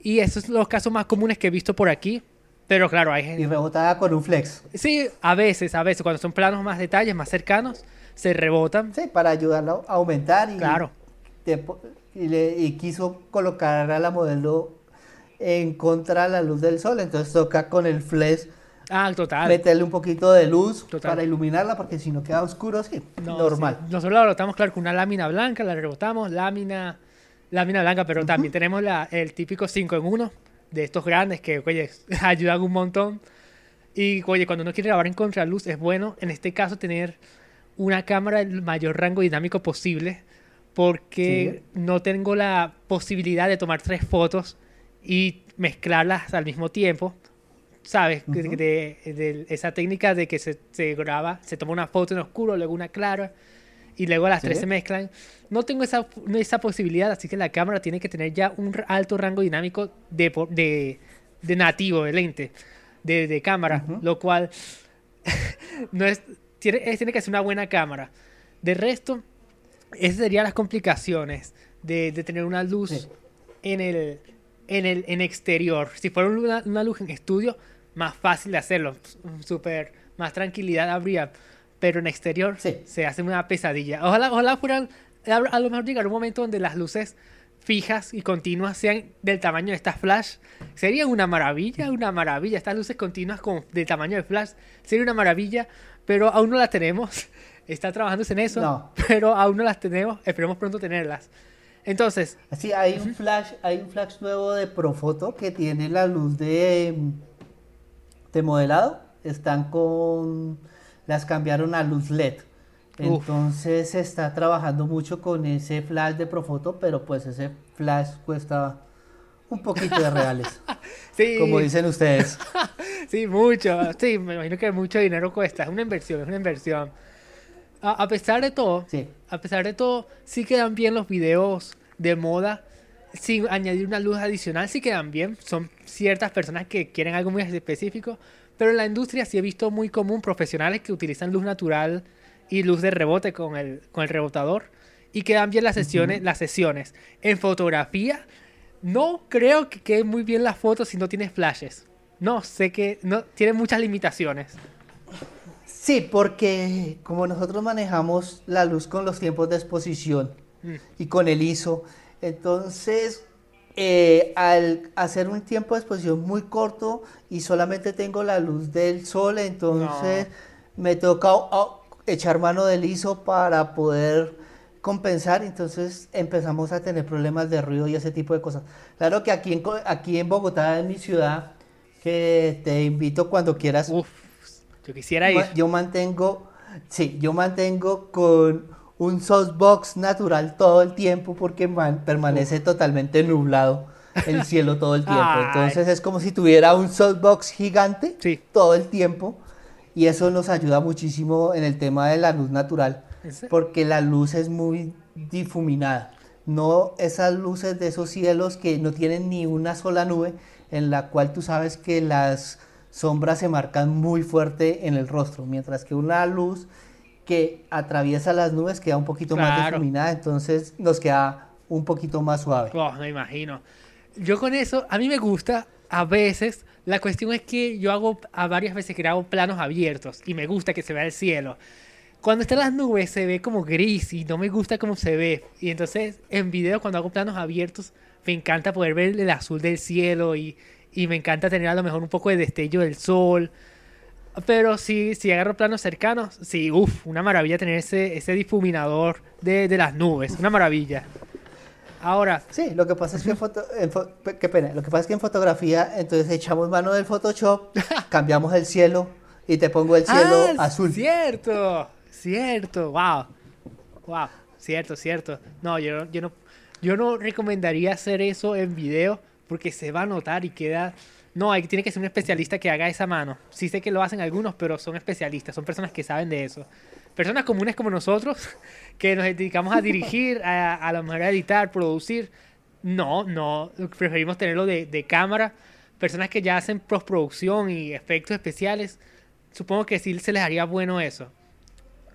Y esos son los casos más comunes que he visto por aquí. Pero claro, hay gente... Y rebotada con un flex. Sí, a veces, a veces, cuando son planos más detalles, más cercanos, se rebotan. Sí, para ayudarlo a aumentar. Y, claro. Y, le, y quiso colocar a la modelo en contra de la luz del sol. Entonces toca con el flex Ah, total. Meterle un poquito de luz para iluminarla, porque si no queda oscuro, sí, normal. Nosotros la rebotamos, claro, con una lámina blanca, la rebotamos, lámina, lámina blanca, pero también tenemos la, el típico 5 en 1 de estos grandes que, oye, ayudan un montón. Y, oye, cuando uno quiere grabar en contraluz, es bueno, en este caso, tener una cámara del mayor rango dinámico posible, porque no tengo la posibilidad de tomar tres fotos y mezclarlas al mismo tiempo ¿sabes? de, esa técnica de que se, se, graba, se toma una foto en oscuro, luego una clara, y luego las tres se mezclan. No tengo esa, esa posibilidad, así que la cámara tiene que tener ya un alto rango dinámico de, de, nativo, de lente, de, cámara, lo cual no es, tiene, tiene que ser una buena cámara. De resto, esas serían las complicaciones de, tener una luz en el en el en exterior. Si fuera una, una luz en estudio, más fácil de hacerlo, súper, más tranquilidad habría, pero en exterior se hace una pesadilla. Ojalá, ojalá fueran, a lo mejor llegar un momento donde las luces fijas y continuas sean del tamaño de estas flash, sería una maravilla, una maravilla. Estas luces continuas con, del tamaño de flash, sería una maravilla, pero aún no las tenemos. Está trabajándose en eso, pero aún no las tenemos. Esperemos pronto tenerlas. Entonces. Sí, hay un flash, hay un flash nuevo de Profoto que tiene la luz de de modelado están con, las cambiaron a luz LED. Entonces se está trabajando mucho con ese flash de Profoto, pero pues ese flash cuesta un poquito de reales. sí. Como dicen ustedes. sí, mucho. Sí, me imagino que mucho dinero cuesta. Es una inversión, es una inversión. A, pesar de todo, sí. a pesar de todo, sí quedan bien los videos de moda sin añadir una luz adicional, sí quedan bien. Son ciertas personas que quieren algo muy específico, pero en la industria sí he visto muy común profesionales que utilizan luz natural y luz de rebote con el, con el rebotador y quedan bien las sesiones, las sesiones. En fotografía, no creo que quede muy bien la foto si no tienes flashes. No, sé que no, tiene muchas limitaciones. Sí, porque como nosotros manejamos la luz con los tiempos de exposición mm. y con el ISO, entonces eh, al hacer un tiempo de exposición muy corto y solamente tengo la luz del sol, entonces me toca oh, echar mano del ISO para poder compensar, entonces empezamos a tener problemas de ruido y ese tipo de cosas. Claro que aquí en, aquí en Bogotá, en mi ciudad, que te invito cuando quieras. Uf, yo quisiera ir. Yo mantengo, sí, yo mantengo con un softbox natural todo el tiempo porque permanece totalmente nublado el cielo todo el tiempo. Entonces es como si tuviera un softbox gigante todo el tiempo y eso nos ayuda muchísimo en el tema de la luz natural porque la luz es muy difuminada. No esas luces de esos cielos que no tienen ni una sola nube en la cual tú sabes que las sombras se marcan muy fuerte en el rostro, mientras que una luz que atraviesa las nubes queda un poquito más difuminada, entonces nos queda un poquito más suave. Oh, me imagino. Yo con eso, a mí me gusta, a veces, la cuestión es que yo hago a varias veces que hago planos abiertos y me gusta que se vea el cielo. Cuando están las nubes se ve como gris y no me gusta cómo se ve. Y entonces en video cuando hago planos abiertos me encanta poder ver el azul del cielo y, y me encanta tener a lo mejor un poco de destello del sol pero si, si agarro planos cercanos, sí, uff, una maravilla tener ese, ese difuminador de, de, las nubes, una maravilla. Ahora, Sí, lo que pasa es que en foto, en fo- qué pena, lo que pasa es que en fotografía, entonces echamos mano del Photoshop, cambiamos el cielo y te pongo el cielo Ah, azul. Cierto, cierto, wow. Wow, cierto, cierto. No, yo, yo no yo no recomendaría hacer eso en video porque se va a notar y queda no, hay, tiene que ser un especialista que haga esa mano. Sí sé que lo hacen algunos, pero son especialistas, son personas que saben de eso. Personas comunes como nosotros, que nos dedicamos a dirigir, a, a lo mejor a editar, producir. No, no, preferimos tenerlo de, de cámara. Personas que ya hacen postproducción y efectos especiales, supongo que sí se les haría bueno eso.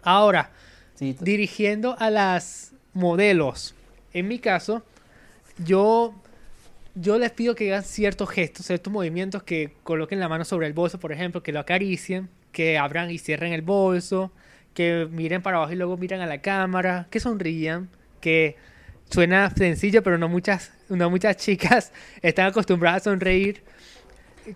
Ahora, Sí, dirigiendo a las modelos. En mi caso, yo, yo les pido que hagan ciertos gestos, ciertos movimientos, que coloquen la mano sobre el bolso, por ejemplo, que lo acaricien, que abran y cierren el bolso, que miren para abajo y luego miren a la cámara, que sonrían, que suena sencillo, pero no muchas, no muchas chicas están acostumbradas a sonreír.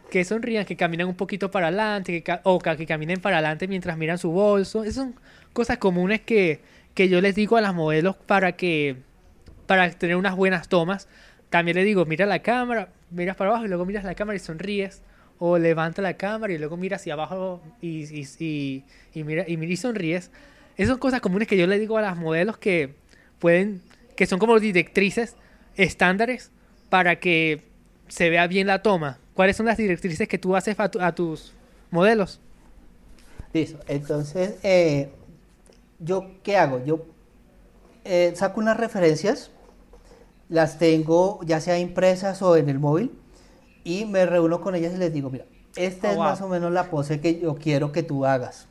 Que sonrían, que caminen un poquito para adelante, que o que caminen para adelante mientras miran su bolso. Esas son cosas comunes que, que yo les digo a las modelos para que para tener unas buenas tomas. También le digo, mira la cámara, miras para abajo y luego miras la cámara y sonríes. O levanta la cámara y luego mira hacia abajo y, y, y, y mira, y, y sonríes. Esas son cosas comunes que yo le digo a las modelos que pueden, que son como directrices estándares para que se vea bien la toma. ¿Cuáles son las directrices que tú haces a tus modelos? Listo. Entonces, eh, ¿yo qué hago? Yo eh, saco unas referencias, las tengo ya sea impresas o en el móvil, y me reúno con ellas y les digo, mira, esta Oh, es wow. más o menos la pose que yo quiero que tú hagas.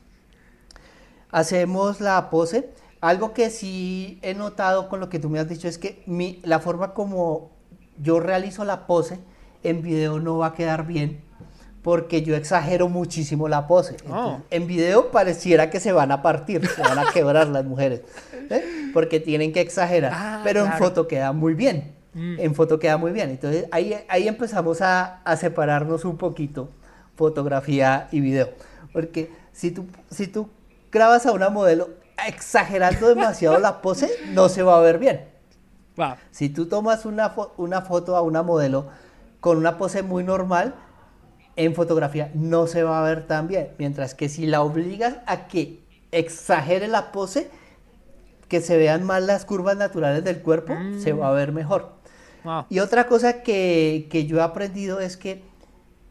Hacemos la pose. Algo que sí he notado con lo que tú me has dicho es que mi, la forma como yo realizo la pose en video no va a quedar bien porque yo exagero muchísimo la pose. Entonces, Oh. En video pareciera que se van a partir, se van a quebrar las mujeres, ¿eh? porque tienen que exagerar. Ah, pero en claro. foto queda muy bien. Mm. En foto queda muy bien. Entonces ahí, ahí empezamos a, a separarnos un poquito fotografía y video. Porque si tú, si tú grabas a una modelo exagerando demasiado la pose, no se va a ver bien. Wow. Si tú tomas una, fo- una foto a una modelo con una pose muy normal, en fotografía no se va a ver tan bien. Mientras que si la obligas a que exagere la pose, que se vean más las curvas naturales del cuerpo, se va a ver mejor. Wow. Y otra cosa que, que yo he aprendido es que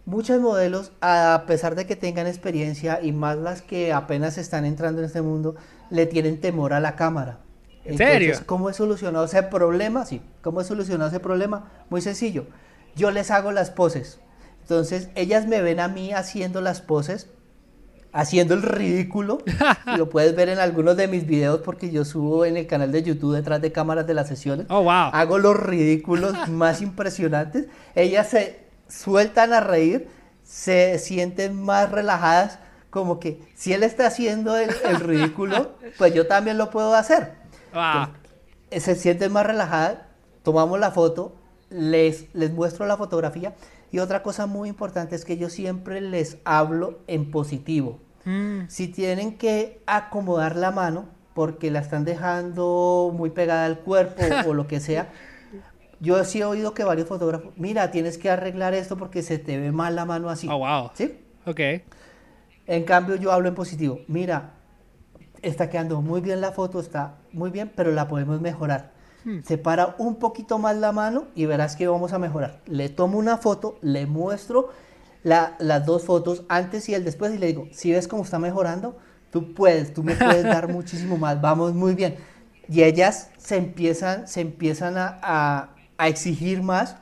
muchas modelos, a pesar de que tengan experiencia y más las que apenas están entrando en este mundo, le tienen temor a la cámara. ¿En serio? ¿Cómo he solucionado ese problema? Sí, ¿cómo he solucionado ese problema? Muy sencillo. Yo les hago las poses. Entonces, ellas me ven a mí haciendo las poses, haciendo el ridículo. lo puedes ver en algunos de mis videos porque yo subo en el canal de YouTube detrás de cámaras de las sesiones Oh, wow. hago los ridículos más impresionantes. Ellas se sueltan a reír, se sienten más relajadas, como que si él está haciendo el, el ridículo, pues yo también lo puedo hacer. Wow. Eh, Se sienten más relajadas, tomamos la foto, les, les muestro la fotografía. Y otra cosa muy importante es que yo siempre les hablo en positivo. Mm. Si tienen que acomodar la mano porque la están dejando muy pegada al cuerpo o lo que sea, yo sí he oído que varios fotógrafos, mira, tienes que arreglar esto porque se te ve mal la mano así. Oh, wow. ¿Sí? Ok. En cambio, yo hablo en positivo. Mira, está quedando muy bien la foto, está muy bien, pero la podemos mejorar. Separa un poquito más la mano y verás que vamos a mejorar. Le tomo una foto, le muestro la- las dos fotos, antes y el después, y le digo, si ves cómo está mejorando, tú puedes, tú me puedes dar muchísimo más, vamos muy bien. Y ellas se empiezan, se empiezan a, a- a exigir más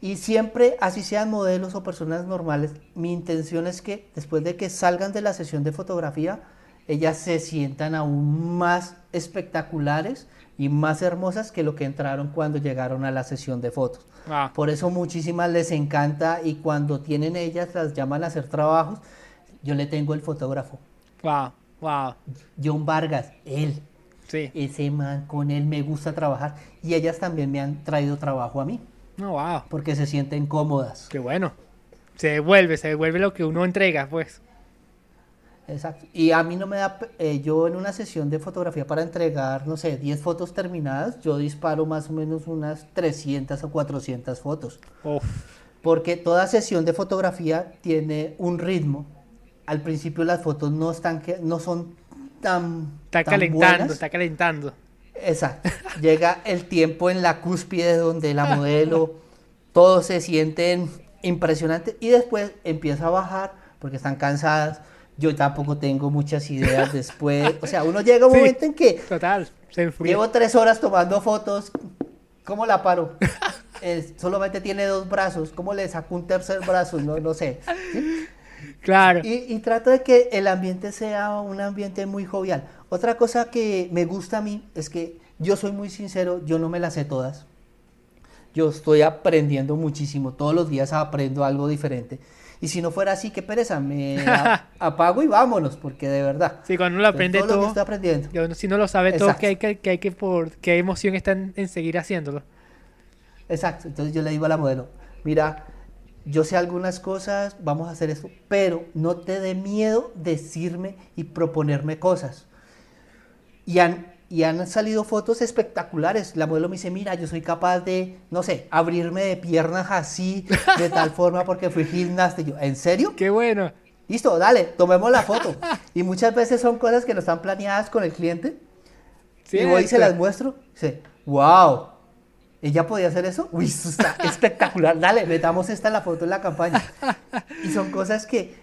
y siempre, así sean modelos o personas normales, mi intención es que después de que salgan de la sesión de fotografía, ellas se sientan aún más espectaculares y más hermosas que lo que entraron cuando llegaron a la sesión de fotos. Wow. Por eso muchísimas les encanta y cuando tienen ellas las llaman a hacer trabajos, yo le tengo el fotógrafo, Wow. Wow. John Vargas, él, Sí. ese man, con él me gusta trabajar y ellas también me han traído trabajo a mí Oh, wow. porque se sienten cómodas. Qué bueno. Se devuelve, se devuelve lo que uno entrega, pues. Exacto. Y a mí no me da, eh, yo en una sesión de fotografía para entregar, no sé, 10 fotos terminadas, yo disparo más o menos unas 300 o 400 fotos. Porque toda sesión de fotografía tiene un ritmo. Al principio las fotos no están que no son tan está calentando, está calentando. Exacto. Llega el tiempo en la cúspide donde la modelo todos se sienten impresionantes y después empieza a bajar porque están cansadas yo tampoco tengo muchas ideas después. O sea, uno llega a un momento en que. Total, se Llevo tres horas tomando fotos. ¿Cómo la paro? solamente tiene dos brazos. ¿Cómo le saco un tercer brazo? No, no sé. Claro. Y, y, trato de que el ambiente sea un ambiente muy jovial. Otra cosa que me gusta a mí es que yo soy muy sincero, yo no me las sé todas. Yo estoy aprendiendo muchísimo. Todos los días aprendo algo diferente. Y si no fuera así, qué pereza, me apago y vámonos, porque de verdad. Sí, cuando uno lo aprende todo. Lo estoy aprendiendo. si no lo sabe todo, que hay que, que hay que por qué emoción está en, seguir haciéndolo. Exacto. Entonces yo le digo a la modelo, mira, yo sé algunas cosas, vamos a hacer esto, pero no te dé miedo decirme y proponerme cosas. Y han, y han salido fotos espectaculares. La modelo me dice, mira, yo soy capaz de, no sé, abrirme de piernas así, de tal forma porque fui gimnasta. Y yo, ¿en serio? Qué bueno. Listo, dale, tomemos la foto. Y muchas veces son cosas que no están planeadas con el cliente. Sí, y voy y se las muestro. Dice, wow, ¿ella podía hacer eso? Uy, eso está espectacular. Dale, metamos esta en la foto en la campaña. Y son cosas que,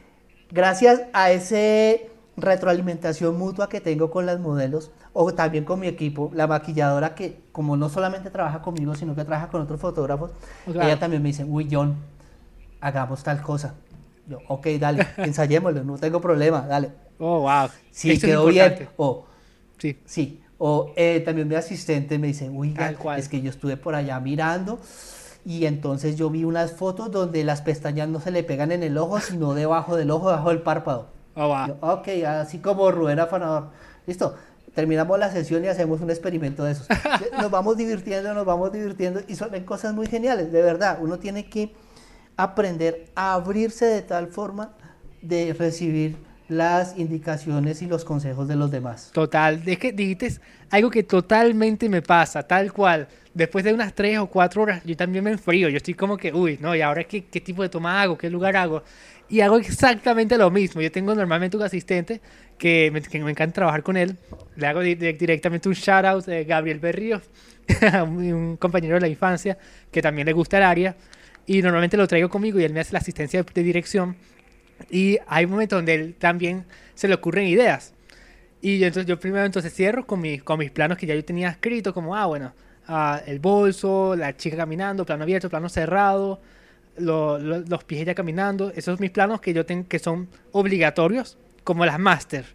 gracias a ese retroalimentación mutua que tengo con las modelos o también con mi equipo, la maquilladora que como no solamente trabaja conmigo, sino que trabaja con otros fotógrafos, ella también me dice, uy John, hagamos tal cosa. Yo, ok, dale, ensayémoslo, no tengo problema, dale. Oh, wow. Sí, quedó bien. O, sí. Sí. O eh, también mi asistente me dice, uy, es que yo estuve por allá mirando y entonces yo vi unas fotos donde las pestañas no se le pegan en el ojo, sino debajo del ojo, debajo del párpado. Oh, ok, así como Rubén Afanador. Listo. Terminamos la sesión y hacemos un experimento de esos. Nos vamos divirtiendo, nos vamos divirtiendo y son cosas muy geniales, de verdad. Uno tiene que aprender a abrirse de tal forma de recibir las indicaciones y los consejos de los demás. Total, es que dijiste algo que totalmente me pasa, tal cual. Después de unas tres o cuatro horas, yo también me enfrío. Yo estoy como que, uy, no, ¿y ahora qué, qué tipo de toma hago? ¿Qué lugar hago? Y hago exactamente lo mismo. Yo tengo normalmente un asistente que me, encanta trabajar con él. Le hago directamente un shout out de Gabriel Berrío, un compañero de la infancia que también le gusta el área. Y normalmente lo traigo conmigo y él me hace la asistencia de, dirección. Y hay momentos donde él también se le ocurren ideas. Y yo, entonces, yo primero entonces cierro con, mi, con mis planos que ya yo tenía escrito, como, ah, bueno, ah, el bolso, la chica caminando, plano abierto, plano cerrado, los pies ya caminando. Esos son mis planos que yo tengo que son obligatorios, como las master.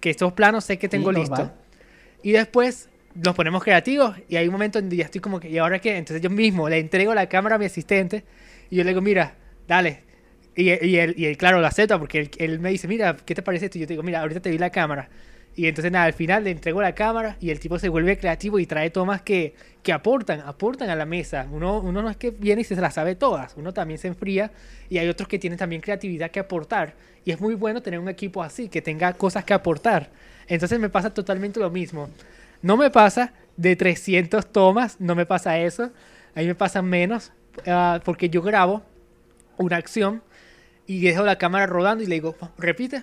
Que estos planos sé que tengo listo. Y después nos ponemos creativos y hay un momento en donde ya estoy como que, ¿y ahora qué? Entonces yo mismo le entrego la cámara a mi asistente y yo le digo, mira, dale. Y, y, él, y él, claro, lo acepta porque él, él, me dice, mira, ¿qué te parece esto? Y yo te digo, mira, ahorita te vi la cámara. Y entonces nada, al final le entrego la cámara y el tipo se vuelve creativo y trae tomas que, que aportan, aportan a la mesa. Uno, uno no es que viene y se las sabe todas, uno también se enfría y hay otros que tienen también creatividad que aportar. Y es muy bueno tener un equipo así, que tenga cosas que aportar. Entonces me pasa totalmente lo mismo. No me pasa de 300 tomas, no me pasa eso. A mí me pasa menos ah, porque yo grabo una acción y dejo la cámara rodando y le digo, repite,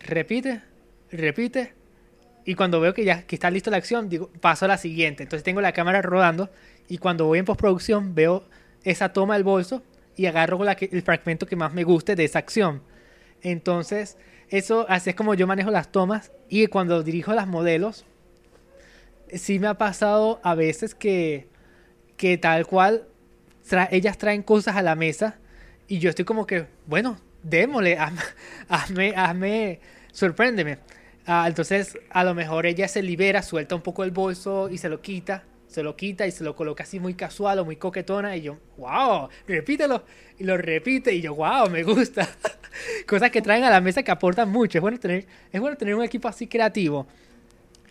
repite, repite. Y cuando veo que ya que está lista la acción, digo, paso a la siguiente. Entonces tengo la cámara rodando y cuando voy en postproducción veo esa toma del bolso y agarro la el fragmento que más me guste de esa acción. Entonces, eso así es como yo manejo las tomas y cuando dirijo las modelos, sí me ha pasado a veces que, que tal cual ellas traen cosas a la mesa y yo estoy como que, bueno, démosle, hazme, hazme sorpréndeme. Ah, entonces, a lo mejor ella se libera, suelta un poco el bolso y se lo quita, se lo quita y se lo coloca así muy casual o muy coquetona. Y yo, wow, repítelo. Y lo repite y yo, wow, me gusta. Cosas que traen a la mesa que aportan mucho. Es bueno tener, es bueno tener un equipo así creativo.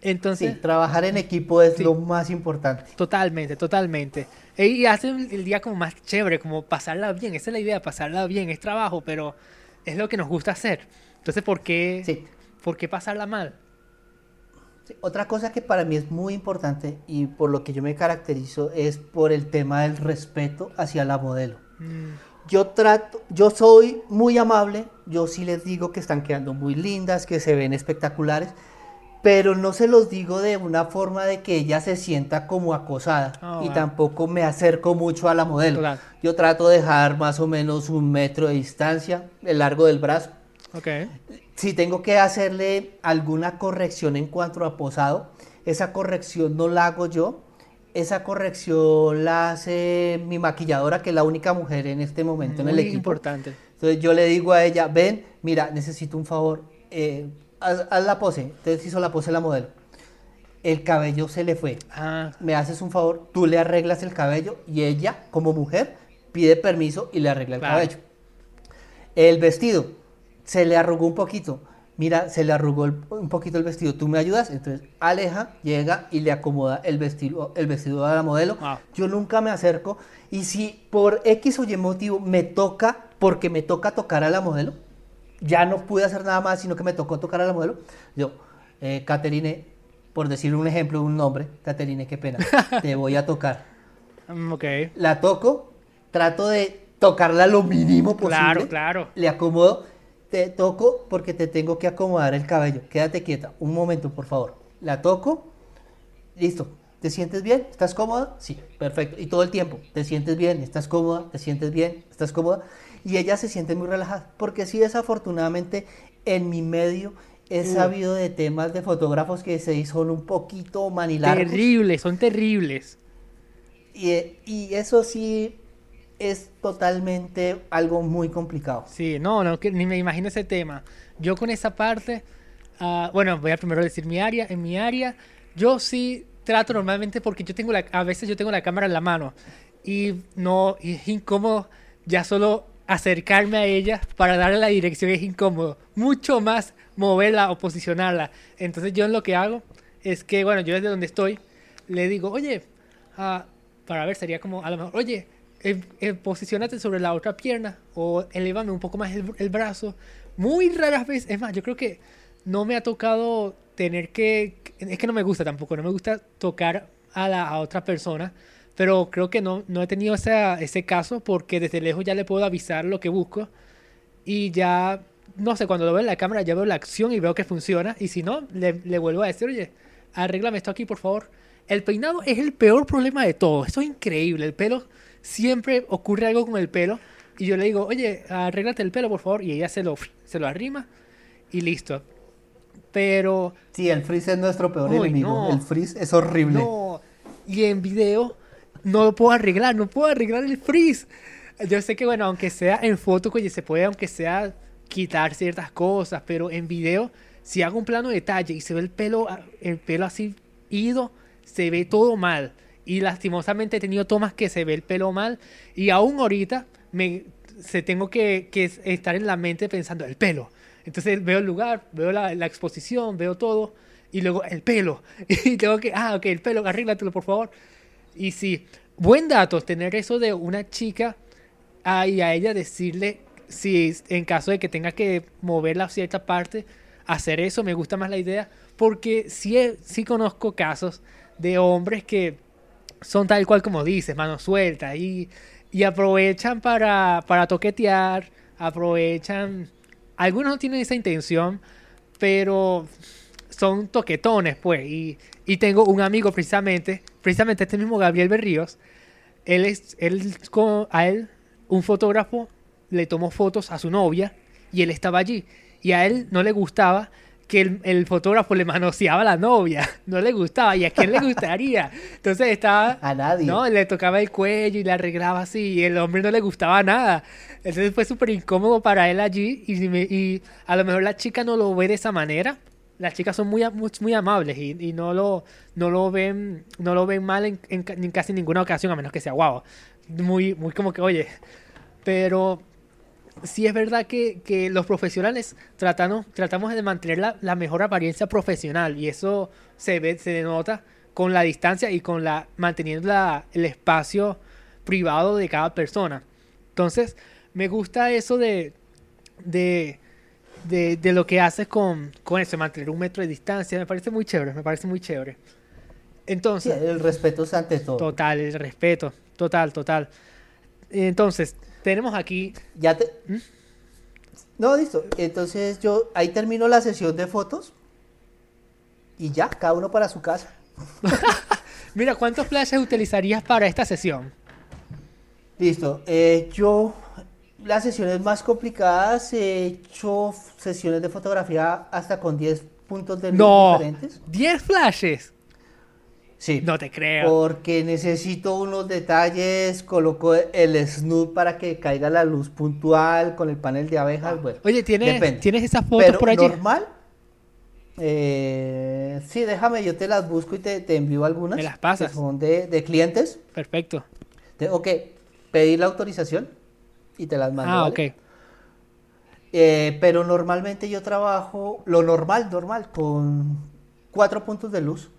Entonces, sí, trabajar en equipo es lo más importante. Totalmente, totalmente. Y hace el día como más chévere, como pasarla bien. Esa es la idea, pasarla bien. Es trabajo, pero es lo que nos gusta hacer. Entonces, ¿por qué, Sí. ¿Por qué pasarla mal? Sí, Otra cosa que para mí es muy importante y por lo que yo me caracterizo es por el tema del respeto hacia la modelo. Mm, Yo trato, yo soy muy amable, yo sí les digo que están quedando muy lindas, que se ven espectaculares, pero no se los digo de una forma de que ella se sienta como acosada Ah, y bueno. tampoco me acerco mucho a la modelo. Claro. Yo trato de dejar más o menos un metro de distancia, el largo del brazo. ok. Si tengo que hacerle alguna corrección en cuanto a posado, esa corrección no la hago yo, esa corrección la hace mi maquilladora, que es la única mujer en este momento en el Muy equipo. importante. Entonces yo le digo a ella, ven, mira, necesito un favor, eh, haz, haz la pose. Entonces hizo la pose la modelo. El cabello se le fue. Ah, Me haces un favor, tú le arreglas el cabello y ella, como mujer, pide permiso y le arregla el Claro. cabello. El vestido se le arrugó un poquito. Mira, se le arrugó el- un poquito el vestido. ¿Tú me ayudas? Entonces Aleja llega y le acomoda el vestido, el vestido a la modelo. Wow. Yo nunca me acerco. Y si por X o Y motivo me toca, porque me toca tocar a la modelo, ya no pude hacer nada más, sino que me tocó tocar a la modelo. Yo, eh, Caterine, por decir un ejemplo, un nombre, Caterine, qué pena, te voy a tocar. mm, ok. La toco, trato de tocarla lo mínimo posible. Claro, claro. Le acomodo, te toco porque te tengo que acomodar el cabello. Quédate quieta, un momento, por favor. La toco, listo. ¿Te sientes bien? ¿Estás cómoda? Sí, perfecto. Y todo el tiempo, ¿te sientes bien? ¿Estás cómoda? ¿Te sientes bien? ¿Estás cómoda? Y ella se siente muy relajada. Porque sí, desafortunadamente, en mi medio he sabido de temas de fotógrafos que se son un poquito manilargos. Terribles, son terribles. Y, y eso sí es totalmente algo muy complicado. Sí, no, no, ni me imagino ese tema. Yo con esa parte, ah, bueno, voy a primero decir mi área. En mi área, yo sí trato normalmente porque yo tengo la, a veces yo tengo la cámara en la mano y no, es incómodo ya solo acercarme a ella para darle la dirección es incómodo. Mucho más moverla o posicionarla. Entonces yo lo que hago es que, bueno, yo desde donde estoy, le digo, oye, ah, para ver, sería como a lo mejor, oye, eh, eh, posicionate sobre la otra pierna o elevame un poco más el, el brazo. Muy raras veces, es más, yo creo que no me ha tocado tener que, es que no me gusta tampoco, no me gusta tocar a la otra persona, pero creo que no, no he tenido esa- ese caso porque desde lejos ya le puedo avisar lo que busco y ya, no sé, cuando lo veo en la cámara ya veo la acción y veo que funciona y si no, le, vuelvo a decir, oye, arréglame esto aquí por favor. El peinado es el peor problema de todo, esto es increíble, el pelo, siempre ocurre algo con el pelo y yo le digo, oye, arréglate el pelo por favor y ella se lo, se lo arrima y listo. Pero Sí, el frizz es nuestro peor Uy, enemigo. no. El frizz es horrible. no, y en video no lo puedo arreglar, no puedo arreglar el freeze. Yo sé que, bueno, aunque sea en foto, oye, se puede, aunque sea, quitar ciertas cosas, pero en video, si hago un plano de detalle y se ve el pelo, el pelo así ido, se ve todo mal. Y lastimosamente he tenido tomas que se ve el pelo mal. Y aún ahorita me, se tengo que, estar en la mente pensando el pelo. Entonces veo el lugar, veo la, exposición, veo todo. Y luego el pelo. Y tengo que, ah, ok, el pelo, arréglatelo por favor. Y sí, buen dato tener eso de una chica ah, y a ella decirle si en caso de que tenga que moverla a cierta parte, hacer eso, me gusta más la idea, porque sí, sí conozco casos de hombres que son tal cual como dices, mano suelta, y, y aprovechan para, para toquetear, aprovechan, algunos no tienen esa intención, pero son toquetones, pues, y, y tengo un amigo precisamente, precisamente este mismo Gabriel Berríos, él es, él a él, un fotógrafo le tomó fotos a su novia y él estaba allí. Y a él no le gustaba que el, el fotógrafo le manoseaba a la novia. No le gustaba. ¿Y a quién le gustaría? Entonces estaba... A nadie. No, le tocaba el cuello y le arreglaba así. Y el hombre no le gustaba nada. Entonces fue súper incómodo para él allí. Y, y a lo mejor la chica no lo ve de esa manera. Las chicas son muy, muy, muy amables y, y no, lo, no lo ven no lo ven mal en, en en casi ninguna ocasión, a menos que sea guau. Muy, muy como que, oye. Pero sí es verdad que, que los profesionales tratamos, tratamos de mantener la, la mejor apariencia profesional y eso se ve, se denota con la distancia y con la manteniendo la- el espacio privado de cada persona. Entonces, me gusta eso de, de de, de lo que haces con, con eso, mantener un metro de distancia. Me parece muy chévere, me parece muy chévere. Sí, Entonces, el respeto es ante todo. total, el respeto, total, total. Entonces, tenemos aquí, Ya te... ¿Mm? No, listo. Entonces yo ahí termino la sesión de fotos y ya, cada uno para su casa. mira, ¿cuántos flashes utilizarías para esta sesión? Listo. eh, yo las sesiones más complicadas he hecho sesiones de fotografía hasta con 10 puntos de luz No, diferentes. 10 flashes. Sí. No te creo. Porque necesito unos detalles, coloco el snoot para que caiga la luz puntual con el panel de abejas, bueno. Oye, ¿tienes, depende. ¿tienes esas fotos Pero por allí? normal, eh, sí, déjame, yo te las busco y te, te envío algunas. Me las pasas. Que son de, de clientes. Perfecto. Tengo que pedir la autorización y te las mando. Ah, ¿vale? ok. Eh, pero normalmente yo trabajo, lo normal, normal, con cuatro puntos de luz.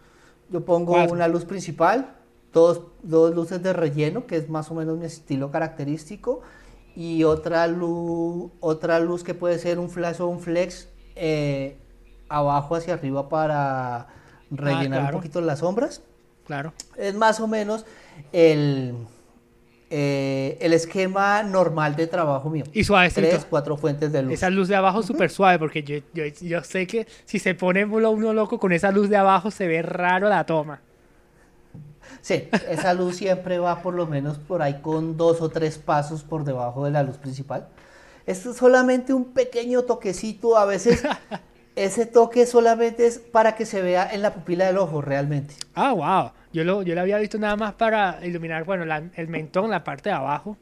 Yo pongo Cuatro. una luz principal, dos, dos luces de relleno, que es más o menos mi estilo característico, y otra luz, otra luz que puede ser un flash o un flex eh, abajo hacia arriba para rellenar claro. un poquito las sombras. Claro. Es más o menos el, eh, el esquema normal de trabajo mío. Y suavecito. Tres, cuatro fuentes de luz. Esa luz de abajo súper suave, porque yo, yo, yo sé que si se pone uno uno loco con esa luz de abajo se ve raro la toma. Sí, esa luz siempre va por lo menos por ahí con dos o tres pasos por debajo de la luz principal. Esto es solamente un pequeño toquecito, a veces ese toque solamente es para que se vea en la pupila del ojo realmente. Ah, wow. Yo lo, yo lo había visto nada más para iluminar, bueno, la- el mentón, la parte de abajo.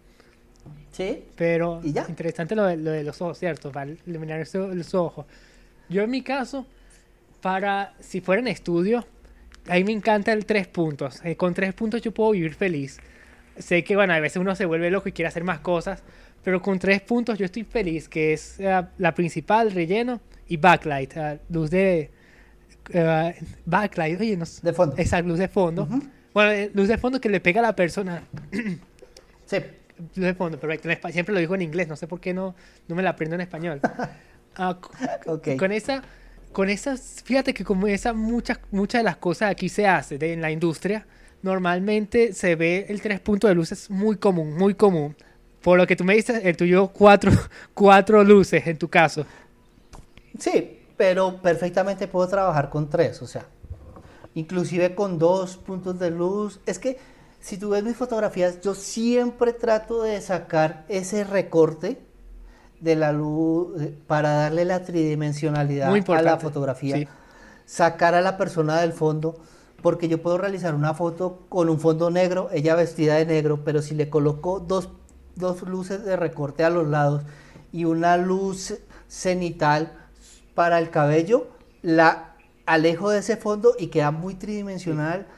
¿Sí? Pero ¿Y ya? interesante lo de, lo de los ojos, ¿cierto? Para iluminar eso- los ojos. Yo en mi caso, para, si fuera en estudio, a mí me encanta el tres puntos. Eh, con tres puntos yo puedo vivir feliz. Sé que, bueno, a veces uno se vuelve loco y quiere hacer más cosas, pero con tres puntos yo estoy feliz, que es eh, la principal, relleno, y backlight, eh, luz de... eh, backlight, oye, no sé. De fondo. Esa luz de fondo. Ujú. Bueno, eh, luz de fondo que le pega a la persona. Sí. Luz de fondo, perfecto. Siempre lo digo en inglés, no sé por qué no, no me la aprendo en español. Ah, c- Ok. Con esa, con esas, fíjate que como esa, muchas, muchas de las cosas aquí se hace de- en la industria, normalmente se ve el tres puntos de luces muy común, muy común. Por lo que tú me dices, el tuyo cuatro, cuatro luces en tu caso. Sí, pero perfectamente puedo trabajar con tres, o sea, inclusive con dos puntos de luz. Es que si tú ves mis fotografías, yo siempre trato de sacar ese recorte de la luz eh, para darle la tridimensionalidad a la fotografía, sí. sacar a la persona del fondo, porque yo puedo realizar una foto con un fondo negro, ella vestida de negro, pero si le coloco dos, dos luces de recorte a los lados y una luz cenital para el cabello, la alejo de ese fondo y queda muy tridimensional.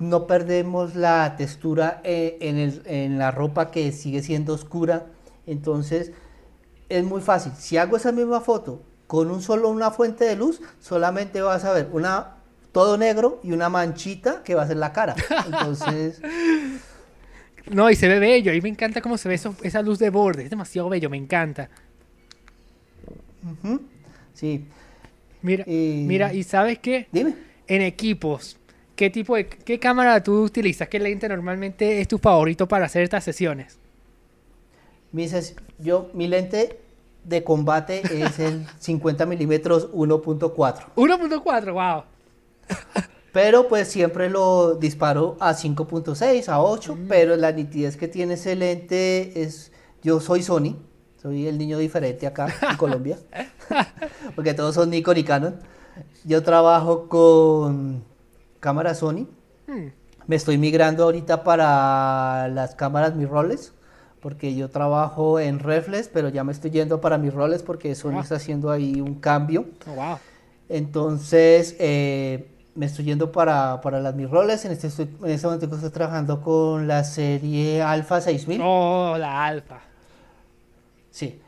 No perdemos la textura eh, en, el- en la ropa que sigue siendo oscura. Entonces, es muy fácil. Si hago esa misma foto con un solo una fuente de luz, solamente vas a ver una todo negro y una manchita que va a ser la cara. Entonces, No, y se ve bello. A mí me encanta cómo se ve eso- esa luz de borde. Es demasiado bello, me encanta. Sí. Mira, Y- mira, y ¿sabes qué? Dime. En equipos, ¿qué tipo de qué cámara tú utilizas? ¿Qué lente normalmente es tu favorito para hacer estas sesiones? Mi, ses- yo, mi lente de combate es el 50 milímetros 1.4. 1.4, wow. Pero pues siempre lo disparo a 5.6, a 8, Mm. pero la nitidez que tiene ese lente es... Yo soy Sony, soy el niño diferente acá en Colombia, porque todos son Nikon y Canon. Yo trabajo con cámara Sony, Hmm, me estoy migrando ahorita para las cámaras mirrorless, porque yo trabajo en reflex, pero ya me estoy yendo para mirrorless porque Sony Ah. está haciendo ahí un cambio. oh, wow. Entonces, eh, me estoy yendo para, para las mirrorless. En este, estoy- en este momento estoy trabajando con la serie Alpha 6000. Oh, la alfa. Sí.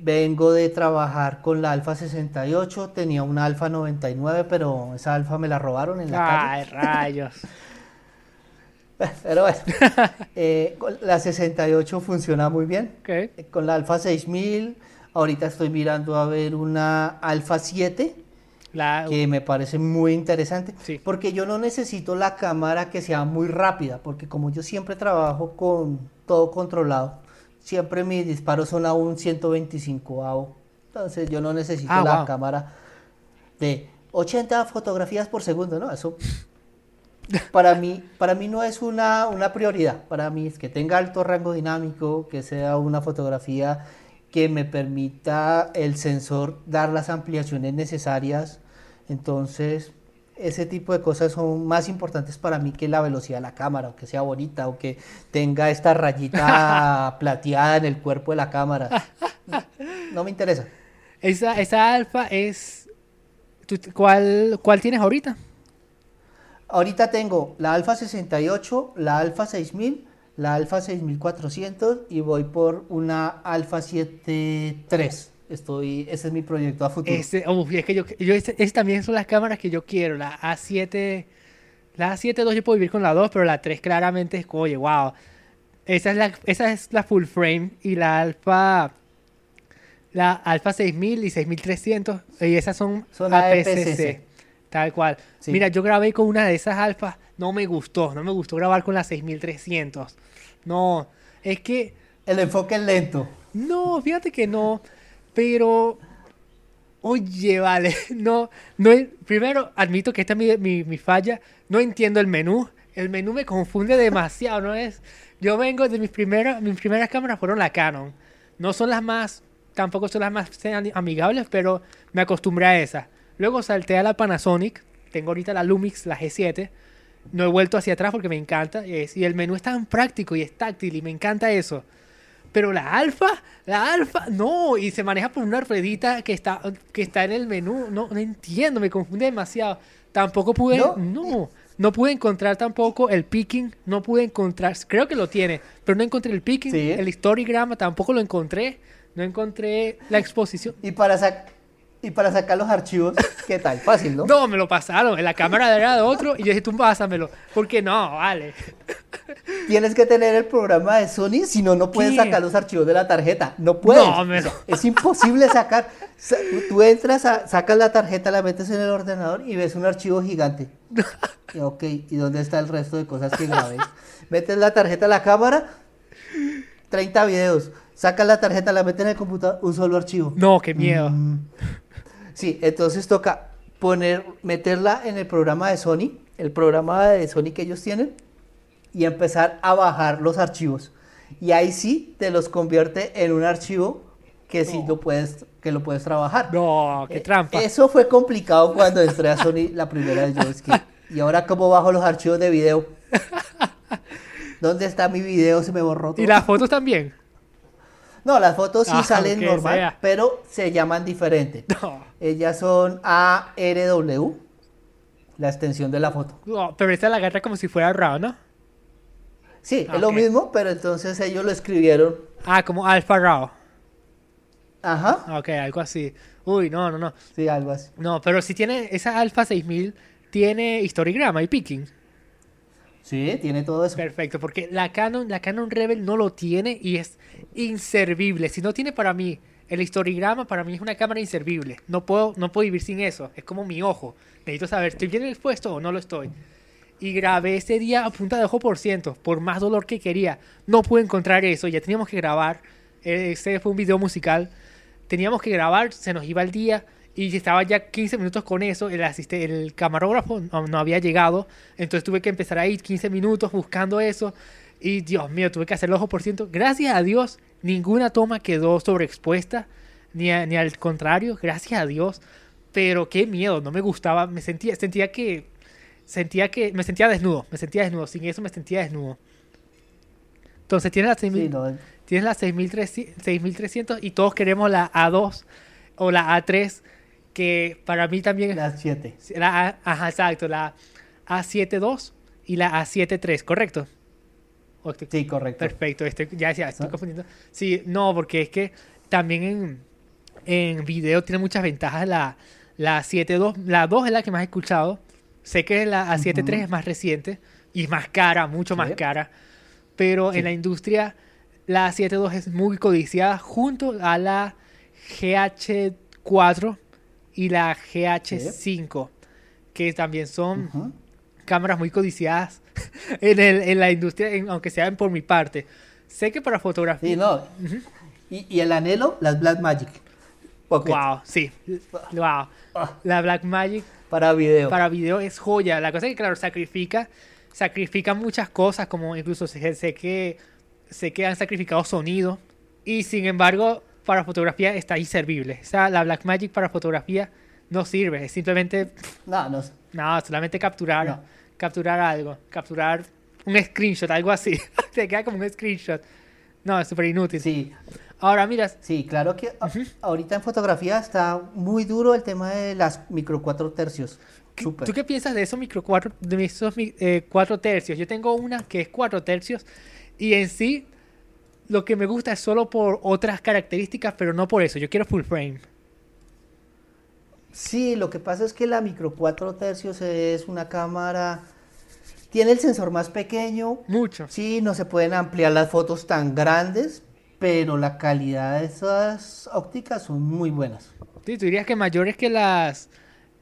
Vengo de trabajar con la Alpha 68. Tenía una Alpha 99, pero esa Alpha me la robaron en la calle. Ay, rayos. Pero bueno, eh, con la 68 funciona muy bien. Ok. Eh, Con la Alpha 6000 Ahorita estoy mirando a ver una Alpha 7 La, que me parece muy interesante, Sí. porque yo no necesito la cámara que sea muy rápida, porque como yo siempre trabajo con todo controlado, siempre mis disparos son a un 125 AO, entonces yo no necesito Ah, la wow. cámara de 80 fotografías por segundo, ¿no? Eso para mí, para mí no es una, una prioridad, para mí es que tenga alto rango dinámico, que sea una fotografía que me permita el sensor dar las ampliaciones necesarias. Entonces, ese tipo de cosas son más importantes para mí que la velocidad de la cámara, o que sea bonita, o que tenga esta rayita plateada en el cuerpo de la cámara. No me interesa. esa, esa alfa es... ¿tú- ¿Cuál, ¿Cuál tienes ahorita? Ahorita tengo la Alfa 68, la Alfa 6000, la Alfa 6400 y voy por una Alfa 73. Estoy, ese es mi proyecto a futuro. Uf, es que yo, yo ese, ese también son las cámaras que yo quiero. La A7, la A7 II yo puedo vivir con la 2, pero la 3 claramente es, oye, wow. Esa es la, esa es la full frame y la Alpha, la Alpha 6000 y 6300 y esas son, Son APCC, APCC. tal cual. Sí. Mira, yo grabé con una de esas alfas, no me gustó, no me gustó grabar con la 6300. No, es que El enfoque es lento. no, fíjate que no, pero oye, vale, no, no, primero admito que esta es mi, mi, falla, no entiendo el menú, el menú me confunde demasiado, no es, yo vengo de mis primeras, mis primeras cámaras fueron la Canon, no son las más, tampoco son las más amigables, pero me acostumbré a esa. Luego salté a la Panasonic, tengo ahorita la Lumix, la G7, no he vuelto hacia atrás porque me encanta, y el menú es tan práctico y es táctil y me encanta eso. Pero la alfa, la alfa, no, y se maneja por una ruedita que está, que está en el menú, no, no entiendo, me confunde demasiado. Tampoco pude, ¿No? no, no, pude encontrar tampoco el picking, no pude encontrar, creo que lo tiene, pero no encontré el picking, Sí. el historigrama tampoco lo encontré, no encontré la exposición. Y para, sac- y para sacar los archivos, ¿qué tal? Fácil, ¿no? No, me lo pasaron, en la cámara era de otro, y yo dije, tú pásamelo, porque no, vale. Tienes que tener el programa de Sony, si no, no puedes ¿Qué? sacar los archivos de la tarjeta. No puedes. No, me Es imposible sacar. Sa- Tú entras, a- sacas la tarjeta, la metes en el ordenador y ves un archivo gigante. Y, ok, ¿y dónde está el resto de cosas que grabé? Metes la tarjeta a la cámara, 30 videos. Sacas la tarjeta, la metes en el computador, un solo archivo. No, qué miedo. Mm. Sí, entonces toca poner, meterla en el programa de Sony, el programa de Sony que ellos tienen, y empezar a bajar los archivos. Y ahí sí te los convierte en un archivo que sí No. lo puedes, que lo puedes trabajar. No, qué Eh, trampa. Eso fue complicado cuando entré a Sony la primera vez. Yo, y ahora cómo bajo los archivos de video. ¿Dónde está mi video? Se me borró todo. Y las fotos también. No, las fotos sí Ah, salen normal, sea. pero se llaman diferente. No. Ellas son ARW, la extensión de la foto. No, pero esta la agarra como si fuera RAW, ¿no? Sí, Ah, es lo mismo, pero entonces ellos lo escribieron. Ah, como Alpha RAW. Ajá, Ah, Ok, algo así. Uy, no, no, no. sí, algo así. No, pero si tiene esa Alpha 6000, tiene historigrama y picking. Sí, tiene todo eso. Perfecto, porque la Canon, la Canon Rebel no lo tiene y es inservible. Si no tiene para mí el historigrama, para mí es una cámara inservible. No puedo, no puedo vivir sin eso. Es como mi ojo. Necesito saber, ¿estoy bien expuesto o no lo estoy? Y grabé ese día a punta de ojo por ciento, por más dolor que quería. No pude encontrar eso, ya teníamos que grabar. Ese fue un video musical. Teníamos que grabar, se nos iba el día y estaba ya 15 minutos con eso. El, asiste, el camarógrafo no, no había llegado, entonces tuve que empezar ahí 15 minutos buscando eso. Y Dios mío, tuve que hacerlo ojo por ciento. Gracias a Dios, ninguna toma quedó sobreexpuesta, ni, a- ni al contrario, gracias a Dios. Pero qué miedo, no me gustaba, me sentía, sentía que, sentía que, me sentía desnudo, me sentía desnudo, sin eso me sentía desnudo. Entonces tienes la, 6000 Sí, no, tienes la 6300 6300 y todos queremos la A2 o la A3, que para mí también es las 7. la A- ajá, exacto, la A72 y la A73, ¿correcto? ¿O estoy- Sí, correcto. Perfecto, estoy, ya decía, estoy Ah. confundiendo. Sí, no, porque es que también en, en video tiene muchas ventajas la, la 7.2. La 2 es la que más he escuchado. Sé que la A7.3 Ujú. es más reciente y más cara, mucho más Sí. cara. Pero Sí. en la industria la 7.2 es muy codiciada junto a la GH4 y la GH5, que también son Ujú. Cámaras muy codiciadas en, el- en la industria, en- aunque sean por mi parte. Sé que para fotografía... Sí, no. y, y el anhelo, las Blackmagic. Pocket. Wow, sí. Wow. Ah. La Blackmagic Para video. para video es joya. La cosa es que, claro, sacrifica, sacrifica muchas cosas, como incluso sé, sé que sé que han sacrificado sonido. Y sin embargo, para fotografía está inservible. O sea, la Blackmagic para fotografía no sirve. Es simplemente, No, no. no, solamente capturar, No. Capturar algo, capturar un screenshot, algo así. Te queda como un screenshot. No, es súper inútil. Sí, Ahora, mira, sí, claro que a- ahorita en fotografía está muy duro el tema de las micro cuatro tercios. ¿Qué- Súper. ¿Tú qué piensas de esos micro cuatro, de esos eh, cuatro tercios? Yo tengo una que es cuatro tercios y en sí lo que me gusta es solo por otras características, pero no por eso. Yo quiero full frame. Sí, lo que pasa es que la micro 4 tercios es una cámara, tiene el sensor más pequeño, Mucho. sí, no se pueden ampliar las fotos tan grandes, pero la calidad de esas ópticas son muy buenas. Sí, tú dirías que mayores que las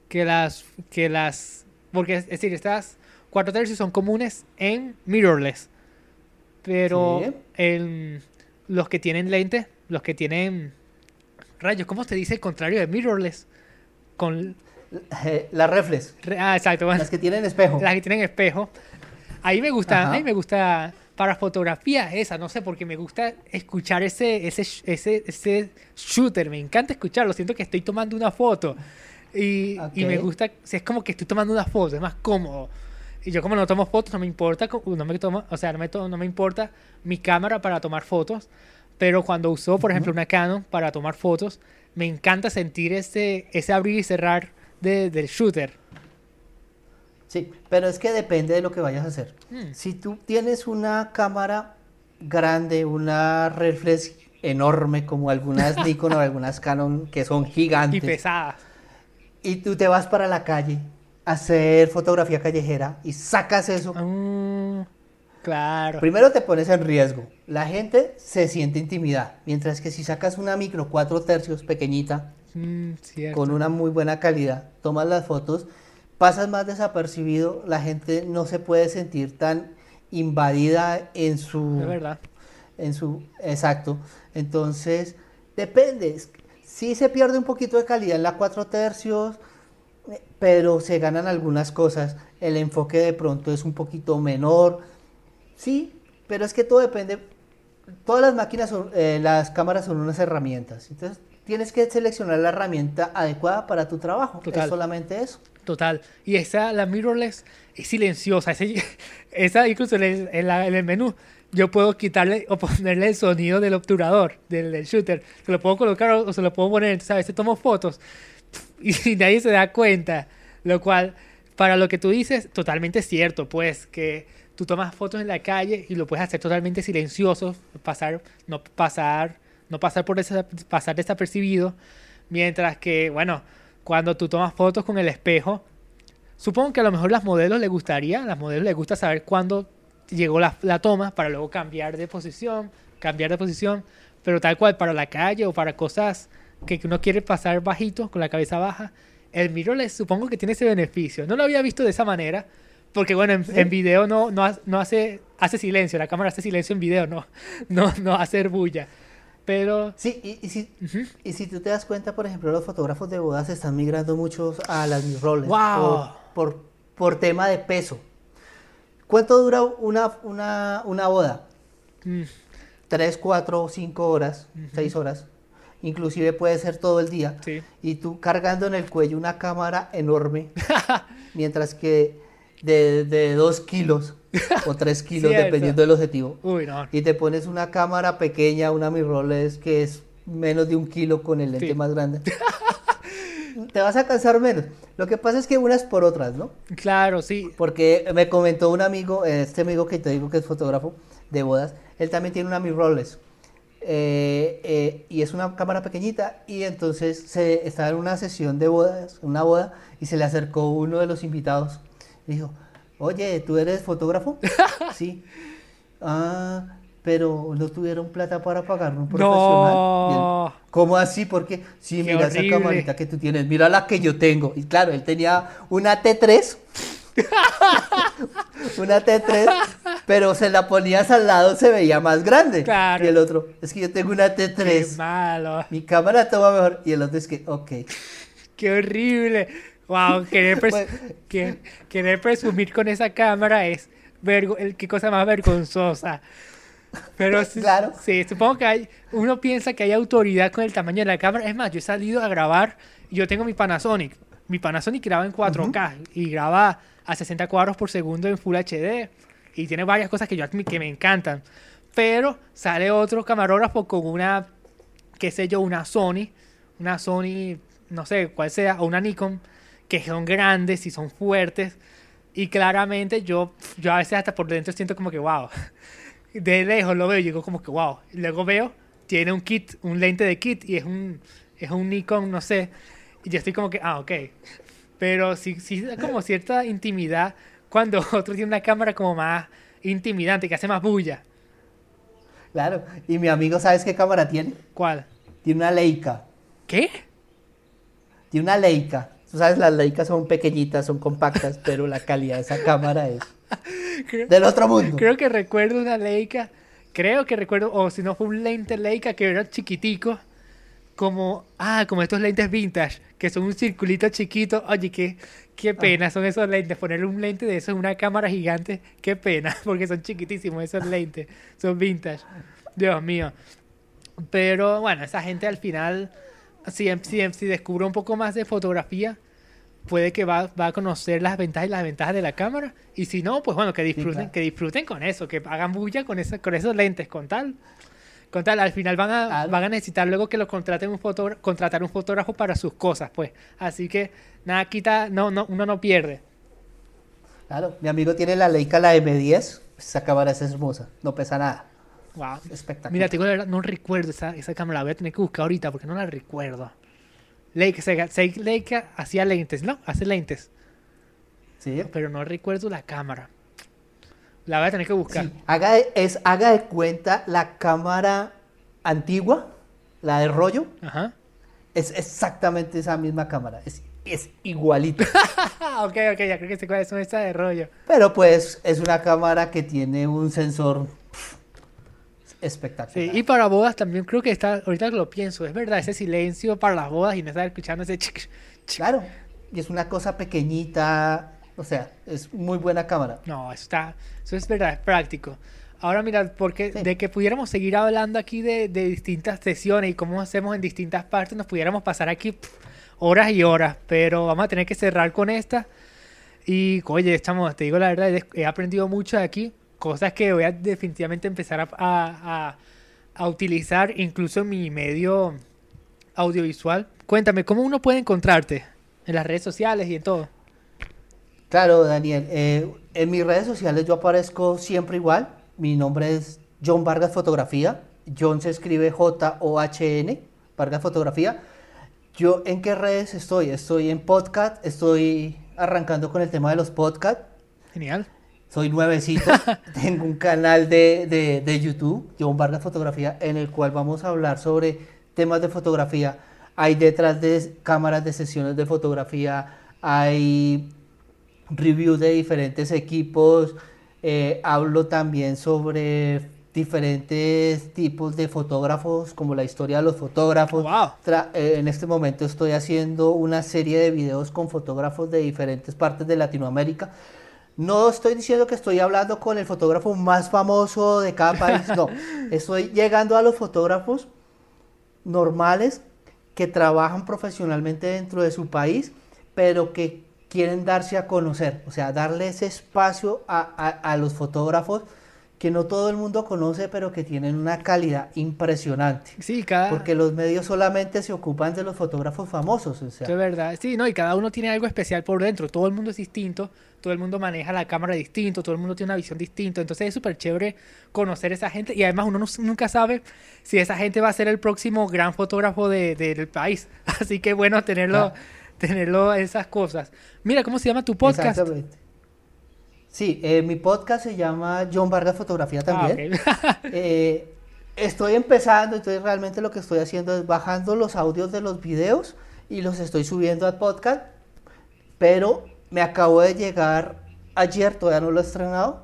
que las que las porque es, decir, estas cuatro tercios son comunes en mirrorless. Pero Sí. en los que tienen lente, los que tienen rayos, ¿cómo se dice el contrario de mirrorless? Con Eh, Las reflex, re- ah, exacto, bueno. las que tienen espejo. las que tienen espejo. Ahí me gusta, Ajá. ahí me gusta para fotografía esa, no sé, porque me gusta escuchar ese, ese, ese, ese shooter, me encanta escucharlo, siento que estoy tomando una foto y, y me gusta, si es como que estoy tomando una foto, es más cómodo. Y yo como no tomo fotos, no me importa, no me tomo, o sea, no me, to- no me importa mi cámara para tomar fotos, pero cuando uso, por ejemplo, una Canon para tomar fotos, me encanta sentir ese, ese abrir y cerrar de- del shooter. Sí, pero es que depende de lo que vayas a hacer. Mm. Si tú tienes una cámara grande, una reflex enorme como algunas Nikon o algunas Canon que son Y gigantes, pesada. y tú te vas para la calle a hacer fotografía callejera y sacas eso, Mm, claro. primero te pones en riesgo. La gente se siente intimidada, mientras que si sacas una micro 4 tercios pequeñita Mm, con una muy buena calidad, tomas las fotos, pasas más desapercibido, la gente no se puede sentir tan invadida en su Es verdad. en su exacto. Entonces, depende. Sí se pierde un poquito de calidad en la 4 tercios, eh, pero se ganan algunas cosas. El enfoque de pronto es un poquito menor. Sí, pero es que todo depende. Todas las máquinas son, eh, las cámaras son unas herramientas. Entonces, tienes que seleccionar la herramienta adecuada para tu trabajo. Total. Es solamente eso. Total. Y esa, la mirrorless, es silenciosa. Ese- esa, incluso en el, en la- en el menú, yo puedo quitarle o ponerle el sonido del obturador, del, del shooter. Se lo puedo colocar o, o se lo puedo poner. Entonces, a veces tomo fotos y nadie se da cuenta. Lo cual, para lo que tú dices, totalmente cierto. Pues que tú tomas fotos en la calle y lo puedes hacer totalmente silencioso, pasar, no pasar, no pasar por desa- pasar desapercibido. Mientras que, bueno, cuando tú tomas fotos con el espejo, supongo que a lo mejor las modelos les gustaría, a las modelos les gusta saber cuándo llegó la, la toma para luego cambiar de posición, cambiar de posición, pero tal cual para la calle o para cosas que uno quiere pasar bajito, con la cabeza baja, el mirrorless supongo que tiene ese beneficio. No lo había visto de esa manera, porque bueno, en, en video no, no, no hace, hace silencio, la cámara hace silencio en video, no, no, no hace bulla. Pero Sí, y, y si, y si tú te das cuenta, por ejemplo, los fotógrafos de bodas están migrando muchos a las mirrorless ¡Wow! por, por, por tema de peso. ¿Cuánto dura una, una, una boda? mm, Tres, cuatro, cinco horas, seis horas. Inclusive puede ser todo el día. sí. Y tú cargando en el cuello una cámara enorme, mientras que de, de dos kilos o tres kilos, Cierto. dependiendo del objetivo. Uy, no. Y te pones una cámara pequeña, una mirrorless que es menos de un kilo con el lente Sí. más grande. te vas a cansar menos. Lo que pasa es que unas por otras, ¿no? Claro, sí. Porque me comentó un amigo, eh, este amigo que te digo que es fotógrafo de bodas, él también tiene una mirrorless. Eh, eh, y es una cámara pequeñita y entonces se estaba en una sesión de bodas, una boda, y se le acercó uno de los invitados dijo, oye, ¿tú eres fotógrafo? sí. Ah, pero no tuvieron plata para pagar un profesional. No. ¿Cómo así? Porque sí, Qué mira horrible. esa camarita que tú tienes, mira la que yo tengo. Y claro, él tenía una T3, una T3, pero se la ponías al lado, se veía más grande. Claro. Y el otro, es que yo tengo una Qué T3, malo. mi cámara toma mejor. Y el otro es que, ok. Qué horrible. Wow, querer, pres- Bueno. querer presumir con esa cámara es qué cosa más vergonzosa. Pero sí, Claro. sí, supongo que hay, uno piensa que hay autoridad con el tamaño de la cámara. Es más, yo he salido a grabar yo tengo mi Panasonic. Mi Panasonic graba en 4K y graba a 60 cuadros por segundo en Full HD y tiene varias cosas que yo que me encantan. Pero sale otro camarógrafo con una, qué sé yo, una Sony, una Sony, no sé cuál sea, o una Nikon, que son grandes y son fuertes. Y claramente yo, yo a veces hasta por dentro siento como que, wow. De lejos lo veo y digo como que, wow. Y luego veo, tiene un kit, un lente de kit y es un, es un Nikon, no sé. Y yo estoy como que, ah, ok. Pero sí, sí da como cierta intimidad cuando otro tiene una cámara como más intimidante, que hace más bulla. Claro. Y mi amigo, ¿sabes qué cámara tiene? ¿Cuál? Tiene una Leica. ¿Qué? Tiene una Leica. Tú sabes, las Leicas son pequeñitas, son compactas, pero la calidad de esa cámara es Creo, del otro mundo. creo que recuerdo una Leica, creo que recuerdo, o si no fue un lente Leica que era chiquitico, como, ah, como estos lentes vintage, que son un circulito chiquito. Oye, qué, qué pena son esos lentes. Ponerle un lente de eso en una cámara gigante, qué pena, porque son chiquitísimos esos lentes, son vintage. Dios mío. Pero bueno, esa gente al final, si, si, si descubre un poco más de fotografía, puede que va, va a conocer las ventajas y las desventajas de la cámara. Y si no, pues bueno, que disfruten, claro. que disfruten con eso, que hagan bulla con, esa, con esos lentes, con tal. Con tal, al final van a, van a necesitar luego que lo contraten un fotógrafo, contratar un fotógrafo para sus cosas, pues. Así que nada quita, no, no, uno no pierde. Claro, mi amigo tiene la Leica, la M10. Esa cámara es hermosa, no pesa nada. Wow. Espectacular. Mira, te digo la verdad, no recuerdo esa, esa cámara, la voy a tener que buscar ahorita porque no la recuerdo. Leica, Leica hacía lentes, ¿no? Hace lentes, Sí. pero no recuerdo la cámara. La voy a tener que buscar. Sí, haga de, es, haga de cuenta la cámara antigua, la de rollo, Ajá. es exactamente esa misma cámara, es, es igualita. Ok, ok, ya creo que sé cuáles son estas de rollo. Pero pues es una cámara que tiene un sensor espectacular. Sí, y para bodas también creo que está, ahorita que lo pienso, es verdad, ese silencio para las bodas y no estar escuchando ese chic, chic. Claro, y es una cosa pequeñita, o sea, es muy buena cámara. No, eso está, eso es verdad, es práctico. Ahora mira, porque Sí. de que pudiéramos seguir hablando aquí de, de distintas sesiones y cómo hacemos en distintas partes, nos pudiéramos pasar aquí pff, horas y horas, pero vamos a tener que cerrar con esta. Y oye, estamos, te digo la verdad, he- he aprendido mucho de aquí, cosas que voy a definitivamente empezar a, a- a- utilizar incluso en mi medio audiovisual. Cuéntame, ¿cómo uno puede encontrarte en las redes sociales y en todo? Claro, Daniel, eh, en mis redes sociales yo aparezco siempre igual. Mi nombre es John Vargas Fotografía. John se escribe J-O-H-N, Vargas Fotografía. Yo, ¿en qué redes estoy? Estoy en podcast, estoy arrancando con el tema de los podcasts. Genial. Soy nuevecito, tengo un canal de, de, de YouTube, John Vargas Fotografía, en el cual vamos a hablar sobre temas de fotografía. Hay detrás de cámaras de sesiones de fotografía, hay reviews de diferentes equipos, eh, hablo también sobre diferentes tipos de fotógrafos, como la historia de los fotógrafos. Wow. Eh, en este momento estoy haciendo una serie de videos con fotógrafos de diferentes partes de Latinoamérica. No estoy diciendo que estoy hablando con el fotógrafo más famoso de cada país, no. Estoy llegando a los fotógrafos normales que trabajan profesionalmente dentro de su país, pero que quieren darse a conocer, o sea, darle ese espacio a, a- a los fotógrafos que no todo el mundo conoce, pero que tienen una calidad impresionante. Sí, cada... Porque los medios solamente se ocupan de los fotógrafos famosos, o sea, es verdad. Sí, no, y cada uno tiene algo especial por dentro. Todo el mundo es distinto, todo el mundo maneja la cámara distinto, todo el mundo tiene una visión distinta. Entonces es súper chévere conocer esa gente y además uno no- nunca sabe si esa gente va a ser el próximo gran fotógrafo de- de- del país. Así que bueno tenerlo, Claro. tenerlo esas cosas. Mira, ¿cómo se llama tu podcast? Exactamente. Sí, eh, mi podcast se llama John Vargas Fotografía también. Ah, ok. Eh, estoy empezando, entonces realmente lo que estoy haciendo es bajando los audios de los videos y los estoy subiendo al podcast, pero me acabo de llegar ayer, todavía no lo he estrenado,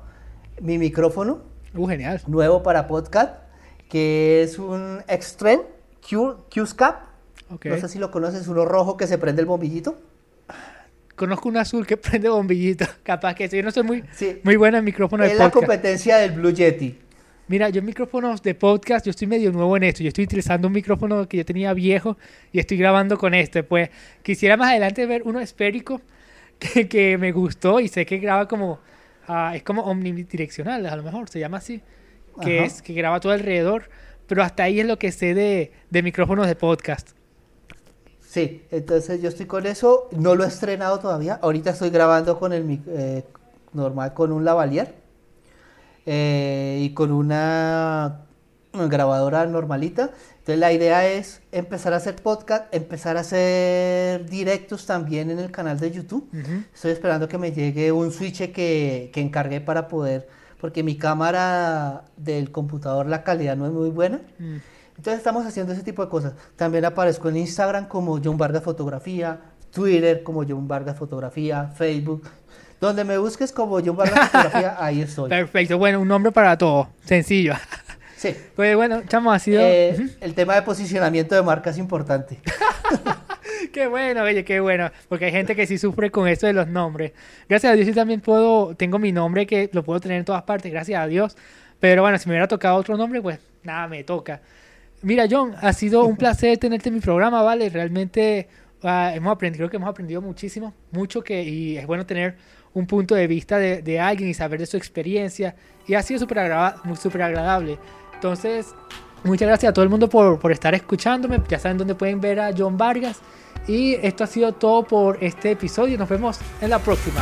mi micrófono Uh, genial. nuevo para podcast, que es un Extreme Q, Q-Scap. Ok. No sé si lo conoces, uno rojo que se prende el bombillito. Conozco un azul que prende bombillito. Capaz que sí. Yo no soy muy, Sí. muy buena en micrófono de Es la podcast. competencia del Blue Yeti. Mira, yo en micrófonos de podcast, yo estoy medio nuevo en esto. Yo estoy utilizando un micrófono que yo tenía viejo y estoy grabando con este. Pues quisiera más adelante ver uno esférico que, que me gustó y sé que graba como... ah, es como omnidireccional, a lo mejor se llama así. Que Ajá. es que graba todo alrededor. Pero hasta ahí es lo que sé de, de micrófonos de podcast. Sí, entonces yo estoy con eso, no lo he estrenado todavía. Ahorita estoy grabando con el mic- eh, normal, con un lavalier eh, y con una grabadora normalita. Entonces la idea es empezar a hacer podcast, empezar a hacer directos también en el canal de YouTube. Estoy esperando que me llegue un switch que, que encargué para poder, porque mi cámara del computador la calidad no es muy buena. Mm. Entonces estamos haciendo ese tipo de cosas. También aparezco en Instagram como John Vargas Fotografía, Twitter como John Vargas Fotografía, Facebook. Donde me busques como John Vargas Fotografía, ahí estoy. Perfecto. Bueno, un nombre para todo. Sencillo. Sí. Pues bueno, chamo, ha sido... Eh, el tema de posicionamiento de marca es importante. Qué bueno, oye, qué bueno. Porque hay gente que sí sufre con eso de los nombres. Gracias a Dios yo también puedo, tengo mi nombre que lo puedo tener en todas partes, gracias a Dios. Pero bueno, si me hubiera tocado otro nombre, pues nada, me toca. Mira, John, ha sido un placer tenerte en mi programa, ¿vale? Realmente ah, hemos aprendido, creo que hemos aprendido muchísimo, mucho que, y es bueno tener un punto de vista de, de alguien y saber de su experiencia. Y ha sido súper súper agradable. Entonces, muchas gracias a todo el mundo por, por estar escuchándome. Ya saben dónde pueden ver a John Vargas. Y esto ha sido todo por este episodio. Nos vemos en la próxima.